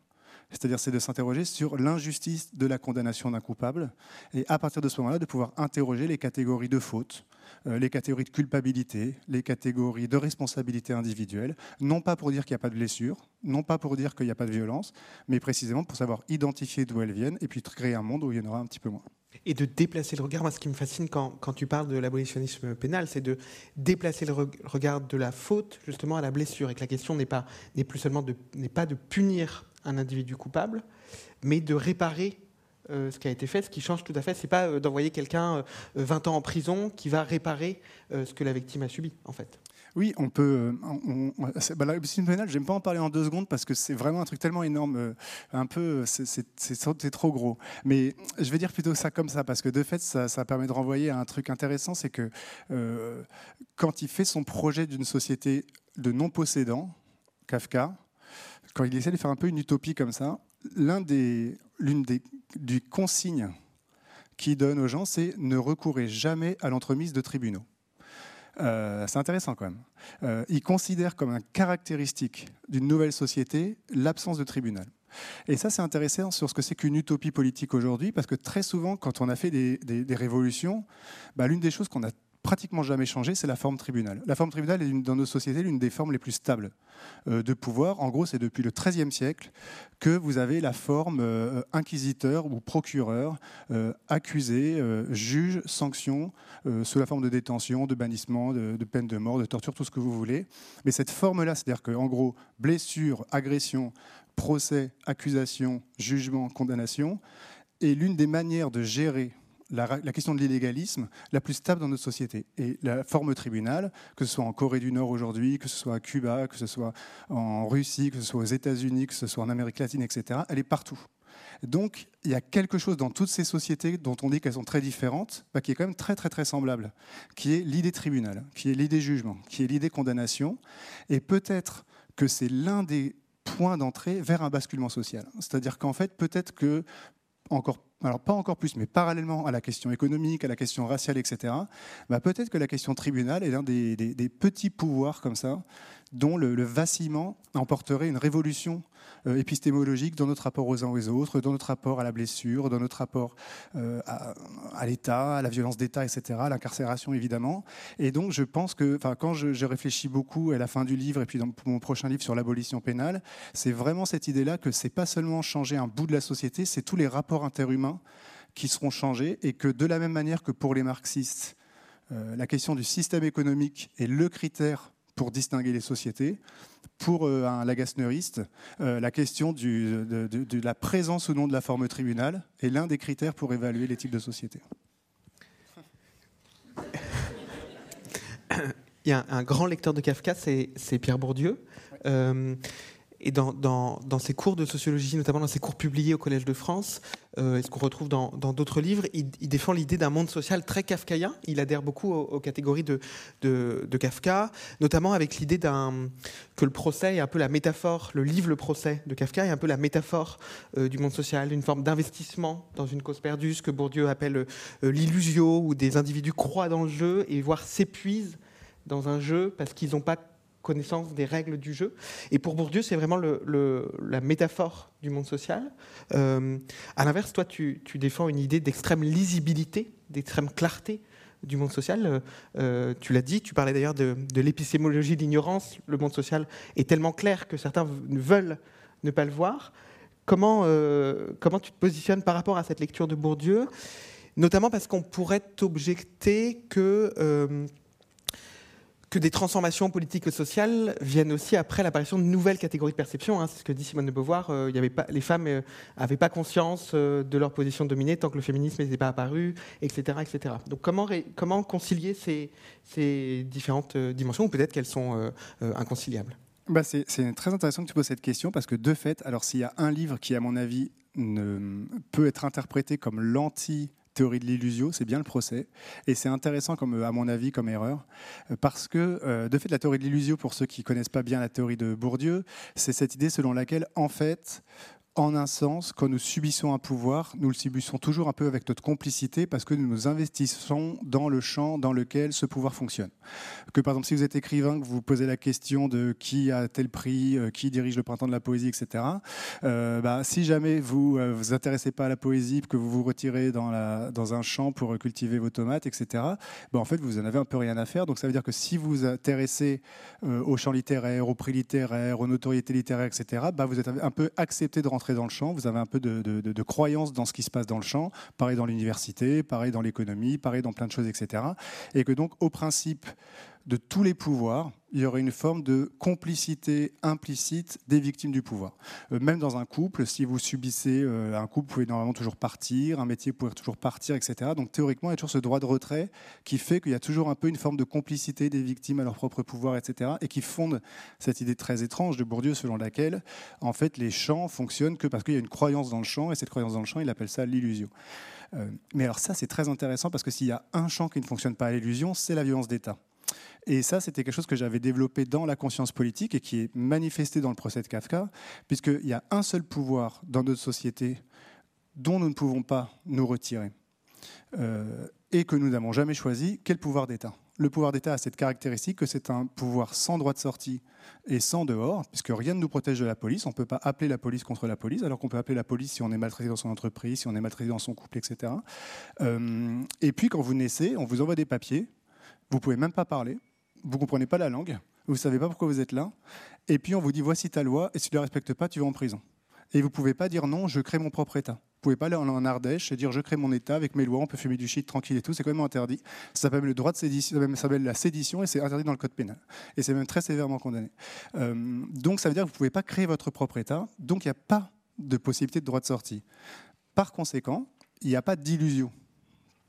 Speaker 2: C'est-à-dire, c'est de s'interroger sur l'injustice de la condamnation d'un coupable, et à partir de ce moment-là, de pouvoir interroger les catégories de faute, euh, les catégories de culpabilité, les catégories de responsabilité individuelle, non pas pour dire qu'il n'y a pas de blessure, non pas pour dire qu'il n'y a pas de violence, mais précisément pour savoir identifier d'où elles viennent et puis créer un monde où il y en aura un petit peu moins.
Speaker 1: Et de déplacer le regard, moi ce qui me fascine quand, tu parles de l'abolitionnisme pénal, c'est de déplacer le regard de la faute justement à la blessure, et que la question n'est pas plus seulement de n'est pas de punir un individu coupable, mais de réparer euh, ce qui a été fait, ce qui change tout à fait. C'est pas euh, d'envoyer quelqu'un 20 euh, ans en prison qui va réparer ce que la victime a subi, en fait.
Speaker 2: Oui, on peut. On, bah, la pénale, j'aime pas en parler en deux secondes parce que c'est vraiment un truc tellement énorme, un peu, c'est trop gros. Mais je vais dire plutôt ça comme ça parce que de fait, ça, ça permet de renvoyer à un truc intéressant, c'est que quand il fait son projet d'une société de non-possédants, Kafka, quand il essaie de faire un peu une utopie comme ça, l'une des, des, consignes qu'il donne aux gens, c'est ne recourez jamais à l'entremise de tribunaux. Euh, c'est intéressant quand même. Euh, il considère comme une caractéristique d'une nouvelle société l'absence de tribunal. Et ça, c'est intéressant sur ce que c'est qu'une utopie politique aujourd'hui, parce que très souvent, quand on a fait des, des révolutions, bah, l'une des choses qu'on a pratiquement jamais changé, c'est la forme tribunal. La forme tribunal est dans nos sociétés l'une des formes les plus stables euh, de pouvoir. En gros, c'est depuis le XIIIe siècle que vous avez la forme euh, inquisiteur ou procureur, euh, accusé, juge, sanction, sous la forme de détention, de bannissement, de, peine de mort, de torture, tout ce que vous voulez. Mais cette forme-là, c'est-à-dire qu'en gros, blessure, agression, procès, accusation, jugement, condamnation, est l'une des manières de gérer la, question de l'illégalisme la plus stable dans notre société. Et la forme tribunal, que ce soit en Corée du Nord aujourd'hui, que ce soit à Cuba, que ce soit en Russie, que ce soit aux États-Unis, que ce soit en Amérique latine, etc., elle est partout. Donc, il y a quelque chose dans toutes ces sociétés dont on dit qu'elles sont très différentes, bah, qui est quand même très, très, très semblable, qui est l'idée tribunal, qui est l'idée jugement, qui est l'idée condamnation. Et peut-être que c'est l'un des points d'entrée vers un basculement social. C'est-à-dire qu'en fait, peut-être que encore alors pas encore plus, mais parallèlement à la question économique, à la question raciale, etc., bah peut-être que la question tribunal est l'un des, petits pouvoirs comme ça, dont le, vacillement emporterait une révolution euh, épistémologique dans notre rapport aux uns aux autres, dans notre rapport à la blessure, dans notre rapport euh, à, l'État, à la violence d'État, etc., à l'incarcération évidemment. Et donc je pense que, quand je, je, réfléchis beaucoup à la fin du livre et puis dans mon prochain livre sur l'abolition pénale, c'est vraiment cette idée-là que c'est pas seulement changer un bout de la société, c'est tous les rapports interhumains qui seront changés et que de la même manière que pour les marxistes, euh, la question du système économique est le critère pour distinguer les sociétés. Pour euh, un lagasneriste, euh, la question de, la présence ou non de la forme tribunal est l'un des critères pour évaluer les types de sociétés.
Speaker 1: Il y a un, grand lecteur de Kafka, c'est Pierre Bourdieu. Et dans, dans, dans, ses cours de sociologie, notamment dans ses cours publiés au Collège de France, euh, et ce qu'on retrouve dans d'autres livres, il, défend l'idée d'un monde social très kafkaïen. Il adhère beaucoup aux, catégories de, Kafka, notamment avec l'idée que le procès est un peu la métaphore, le livre Le procès de Kafka est un peu la métaphore euh, du monde social, une forme d'investissement dans une cause perdue, ce que Bourdieu appelle euh, l'illusio, où des individus croient dans le jeu et voire s'épuisent dans un jeu parce qu'ils n'ont pas connaissance des règles du jeu. Et pour Bourdieu, c'est vraiment la métaphore du monde social. Euh, à l'inverse, toi, tu, défends une idée d'extrême lisibilité, d'extrême clarté du monde social. Euh, tu l'as dit, tu parlais d'ailleurs de, l'épistémologie de l'ignorance. Le monde social est tellement clair que certains veulent ne pas le voir. Comment, euh, comment tu te positionnes par rapport à cette lecture de Bourdieu? Notamment parce qu'on pourrait t'objecter que euh, que des transformations politiques et sociales viennent aussi après l'apparition de nouvelles catégories de perception. Hein. C'est ce que dit Simone de Beauvoir. Euh, les femmes n'avaient euh, pas conscience euh, de leur position dominée tant que le féminisme n'était pas apparu, etc., etc. Donc comment, comment concilier ces, ces différentes dimensions, ou peut-être qu'elles sont inconciliables?
Speaker 2: Bah c'est très intéressant que tu poses cette question parce que de fait, alors s'il y a un livre qui, à mon avis, ne, peut être interprété comme l'anti théorie de l'illusion, c'est bien le procès. Et c'est intéressant, comme, à mon avis, comme erreur, parce que, euh, de fait, la théorie de l'illusion, pour ceux qui connaissent pas bien la théorie de Bourdieu, c'est cette idée selon laquelle, en fait, en un sens, quand nous subissons un pouvoir, nous le subissons toujours un peu avec notre complicité parce que nous nous investissons dans le champ dans lequel ce pouvoir fonctionne. Que par exemple, si vous êtes écrivain, que vous vous posez la question de qui a tel prix, euh, qui dirige le printemps de la poésie, etc., euh, bah, si jamais vous ne euh, vous intéressez pas à la poésie, que vous vous retirez dans, un champ pour cultiver vos tomates, etc., bah, en fait, vous en avez un peu rien à faire. Donc ça veut dire que si vous vous intéressez au champ littéraire, au prix littéraire, aux notoriétés littéraires, etc., bah, vous êtes un peu accepté de rentrer dans le champ, vous avez un peu de, de, croyance dans ce qui se passe dans le champ, pareil dans l'université, pareil dans l'économie, pareil dans plein de choses, etc. Et que donc, au principe, de tous les pouvoirs, il y aurait une forme de complicité implicite des victimes du pouvoir. Euh, même dans un couple, si vous subissez euh, un couple, vous pouvez normalement toujours partir, un métier, vous pouvez toujours partir, etc. Donc théoriquement, il y a toujours ce droit de retrait qui fait qu'il y a toujours un peu une forme de complicité des victimes à leur propre pouvoir, etc. Et qui fonde cette idée très étrange de Bourdieu selon laquelle, en fait, les champs fonctionnent que parce qu'il y a une croyance dans le champ, et cette croyance dans le champ, il appelle ça l'illusion. Euh, mais alors ça, c'est très intéressant parce que s'il y a un champ qui ne fonctionne pas à l'illusion, c'est la violence d'État. Et ça, c'était quelque chose que j'avais développé dans la conscience politique et qui est manifesté dans le procès de Kafka, puisqu'il y a un seul pouvoir dans notre société dont nous ne pouvons pas nous retirer euh, et que nous n'avons jamais choisi, quel pouvoir d'État? Le pouvoir d'État a cette caractéristique que c'est un pouvoir sans droit de sortie et sans dehors, puisque rien ne nous protège de la police. On ne peut pas appeler la police contre la police, alors qu'on peut appeler la police si on est maltraité dans son entreprise, si on est maltraité dans son couple, etc. Euh, et puis, quand vous naissez, on vous envoie des papiers, vous pouvez même pas parler, vous comprenez pas la langue, vous savez pas pourquoi vous êtes là, et puis on vous dit voici ta loi, et si tu ne la respectes pas, tu vas en prison. Et vous pouvez pas dire non, je crée mon propre État. Vous pouvez pas aller en Ardèche et dire je crée mon État avec mes lois, on peut fumer du shit tranquille et tout, c'est quand même interdit. Ça s'appelle le droit de sédition, ça s'appelle la sédition et c'est interdit dans le code pénal. Et c'est même très sévèrement condamné. Euh, donc ça veut dire que vous pouvez pas créer votre propre État, donc il n'y a pas de possibilité de droit de sortie. Par conséquent, il n'y a pas d'illusion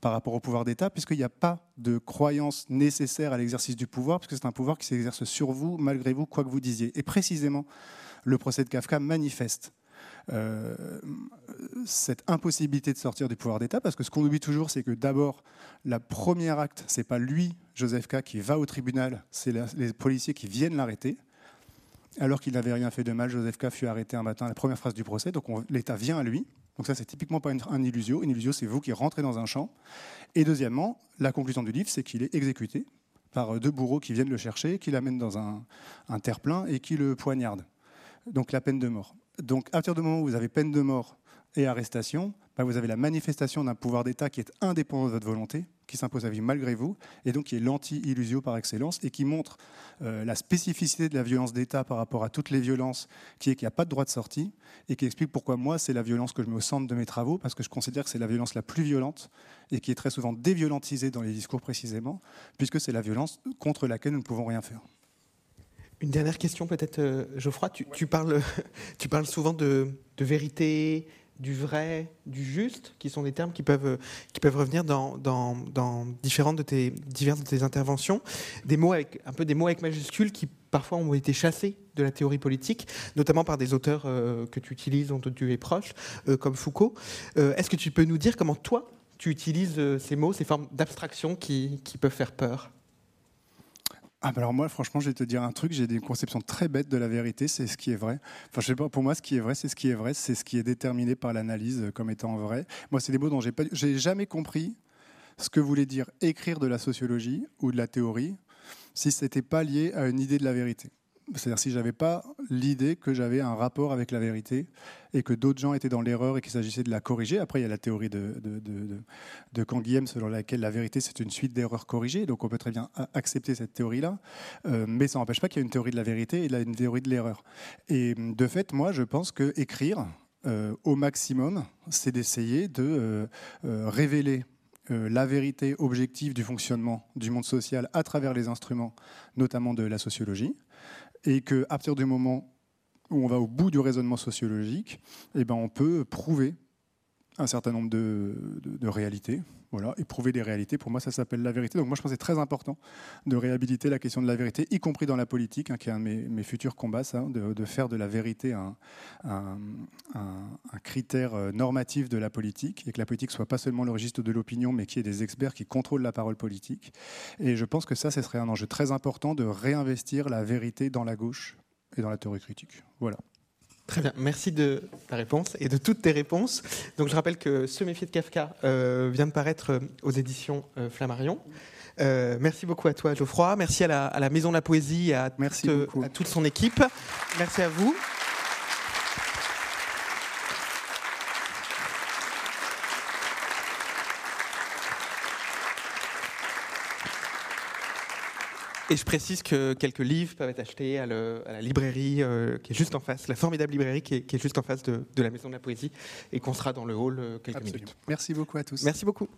Speaker 2: par rapport au pouvoir d'État, puisqu'il n'y a pas de croyance nécessaire à l'exercice du pouvoir, puisque c'est un pouvoir qui s'exerce sur vous, malgré vous, quoi que vous disiez. Et précisément, le procès de Kafka manifeste euh, cette impossibilité de sortir du pouvoir d'État, parce que ce qu'on oublie toujours, c'est que d'abord, la première acte, c'est pas lui, Joseph K, qui va au tribunal, c'est les policiers qui viennent l'arrêter. Alors qu'il n'avait rien fait de mal, Joseph K fut arrêté un matin la première phrase du procès, donc l'État vient à lui. Donc ça, c'est typiquement pas un illusio. Une illusio, c'est vous qui rentrez dans un champ. Et deuxièmement, la conclusion du livre, c'est qu'il est exécuté par deux bourreaux qui viennent le chercher, qui l'amènent dans un, un terre-plein et qui le poignardent. Donc la peine de mort. Donc à partir du moment où vous avez peine de mort et arrestation, bah, vous avez la manifestation d'un pouvoir d'État qui est indépendant de votre volonté, qui s'impose à vous malgré vous, et donc qui est l'anti-illusio par excellence, et qui montre euh, la spécificité de la violence d'État par rapport à toutes les violences, qui est qu'il n'y a pas de droit de sortie, et qui explique pourquoi moi, c'est la violence que je mets au centre de mes travaux, parce que je considère que c'est la violence la plus violente, et qui est très souvent déviolentisée dans les discours précisément, puisque c'est la violence contre laquelle nous ne pouvons rien faire.
Speaker 1: Une dernière question peut-être, euh, Geoffroy. Tu, parles, souvent de vérité, du vrai, du juste, qui sont des termes qui peuvent, qui peuvent revenir dans, dans, dans différentes de tes, diverses de tes interventions. Des mots avec, un peu des mots avec majuscules qui parfois ont été chassés de la théorie politique, notamment par des auteurs que tu utilises, dont tu es proche, comme Foucault. Est-ce que tu peux nous dire comment toi, tu utilises ces mots, ces formes d'abstraction qui, qui peuvent faire peur?
Speaker 2: Ah bah alors moi, franchement, je vais te dire un truc. J'ai des conceptions très bêtes de la vérité. C'est ce qui est vrai. Enfin, je sais pas. Pour moi, ce qui est vrai, c'est ce qui est vrai. C'est ce qui est déterminé par l'analyse comme étant vrai. Moi, c'est des mots dont j'ai pas, j'ai jamais compris ce que voulait dire écrire de la sociologie ou de la théorie si c'était pas lié à une idée de la vérité. C'est-à-dire si j'avais pas l'idée que j'avais un rapport avec la vérité et que d'autres gens étaient dans l'erreur et qu'il s'agissait de la corriger. Après, il y a la théorie de, de, de, de Canguilhem selon laquelle la vérité c'est une suite d'erreurs corrigées. Donc on peut très bien accepter cette théorie-là, euh, mais ça n'empêche pas qu'il y a une théorie de la vérité et une théorie de l'erreur. Et de fait, moi, je pense que écrire euh, au maximum, c'est d'essayer de euh, révéler la vérité objective du fonctionnement du monde social à travers les instruments, notamment de la sociologie et qu'à partir du moment où on va au bout du raisonnement sociologique, eh ben on peut prouver un certain nombre de, réalités. Voilà, et prouver des réalités, pour moi, ça s'appelle la vérité. Donc moi, je pense que c'est très important de réhabiliter la question de la vérité, y compris dans la politique, hein, qui est un de mes, futurs combats, ça, de, faire de la vérité un, critère euh, normatif de la politique, et que la politique soit pas seulement le registre de l'opinion, mais qu'il y ait des experts qui contrôlent la parole politique. Et je pense que ça, ce serait un enjeu très important de réinvestir la vérité dans la gauche et dans la théorie critique. Voilà.
Speaker 1: Très bien, merci de ta réponse et de toutes tes réponses. Donc je rappelle que Ce méfier de Kafka euh, vient de paraître euh, aux éditions euh, Flammarion. merci beaucoup à toi Geoffroy, merci à la, Maison de la Poésie et à, à toute son équipe. Merci à vous. Et je précise que quelques livres peuvent être achetés à, la librairie euh, qui est juste en face, la formidable librairie qui est, juste en face de, la Maison de la Poésie, et qu'on sera dans le hall euh, quelques minutes.
Speaker 2: Merci beaucoup à tous.
Speaker 1: Merci beaucoup.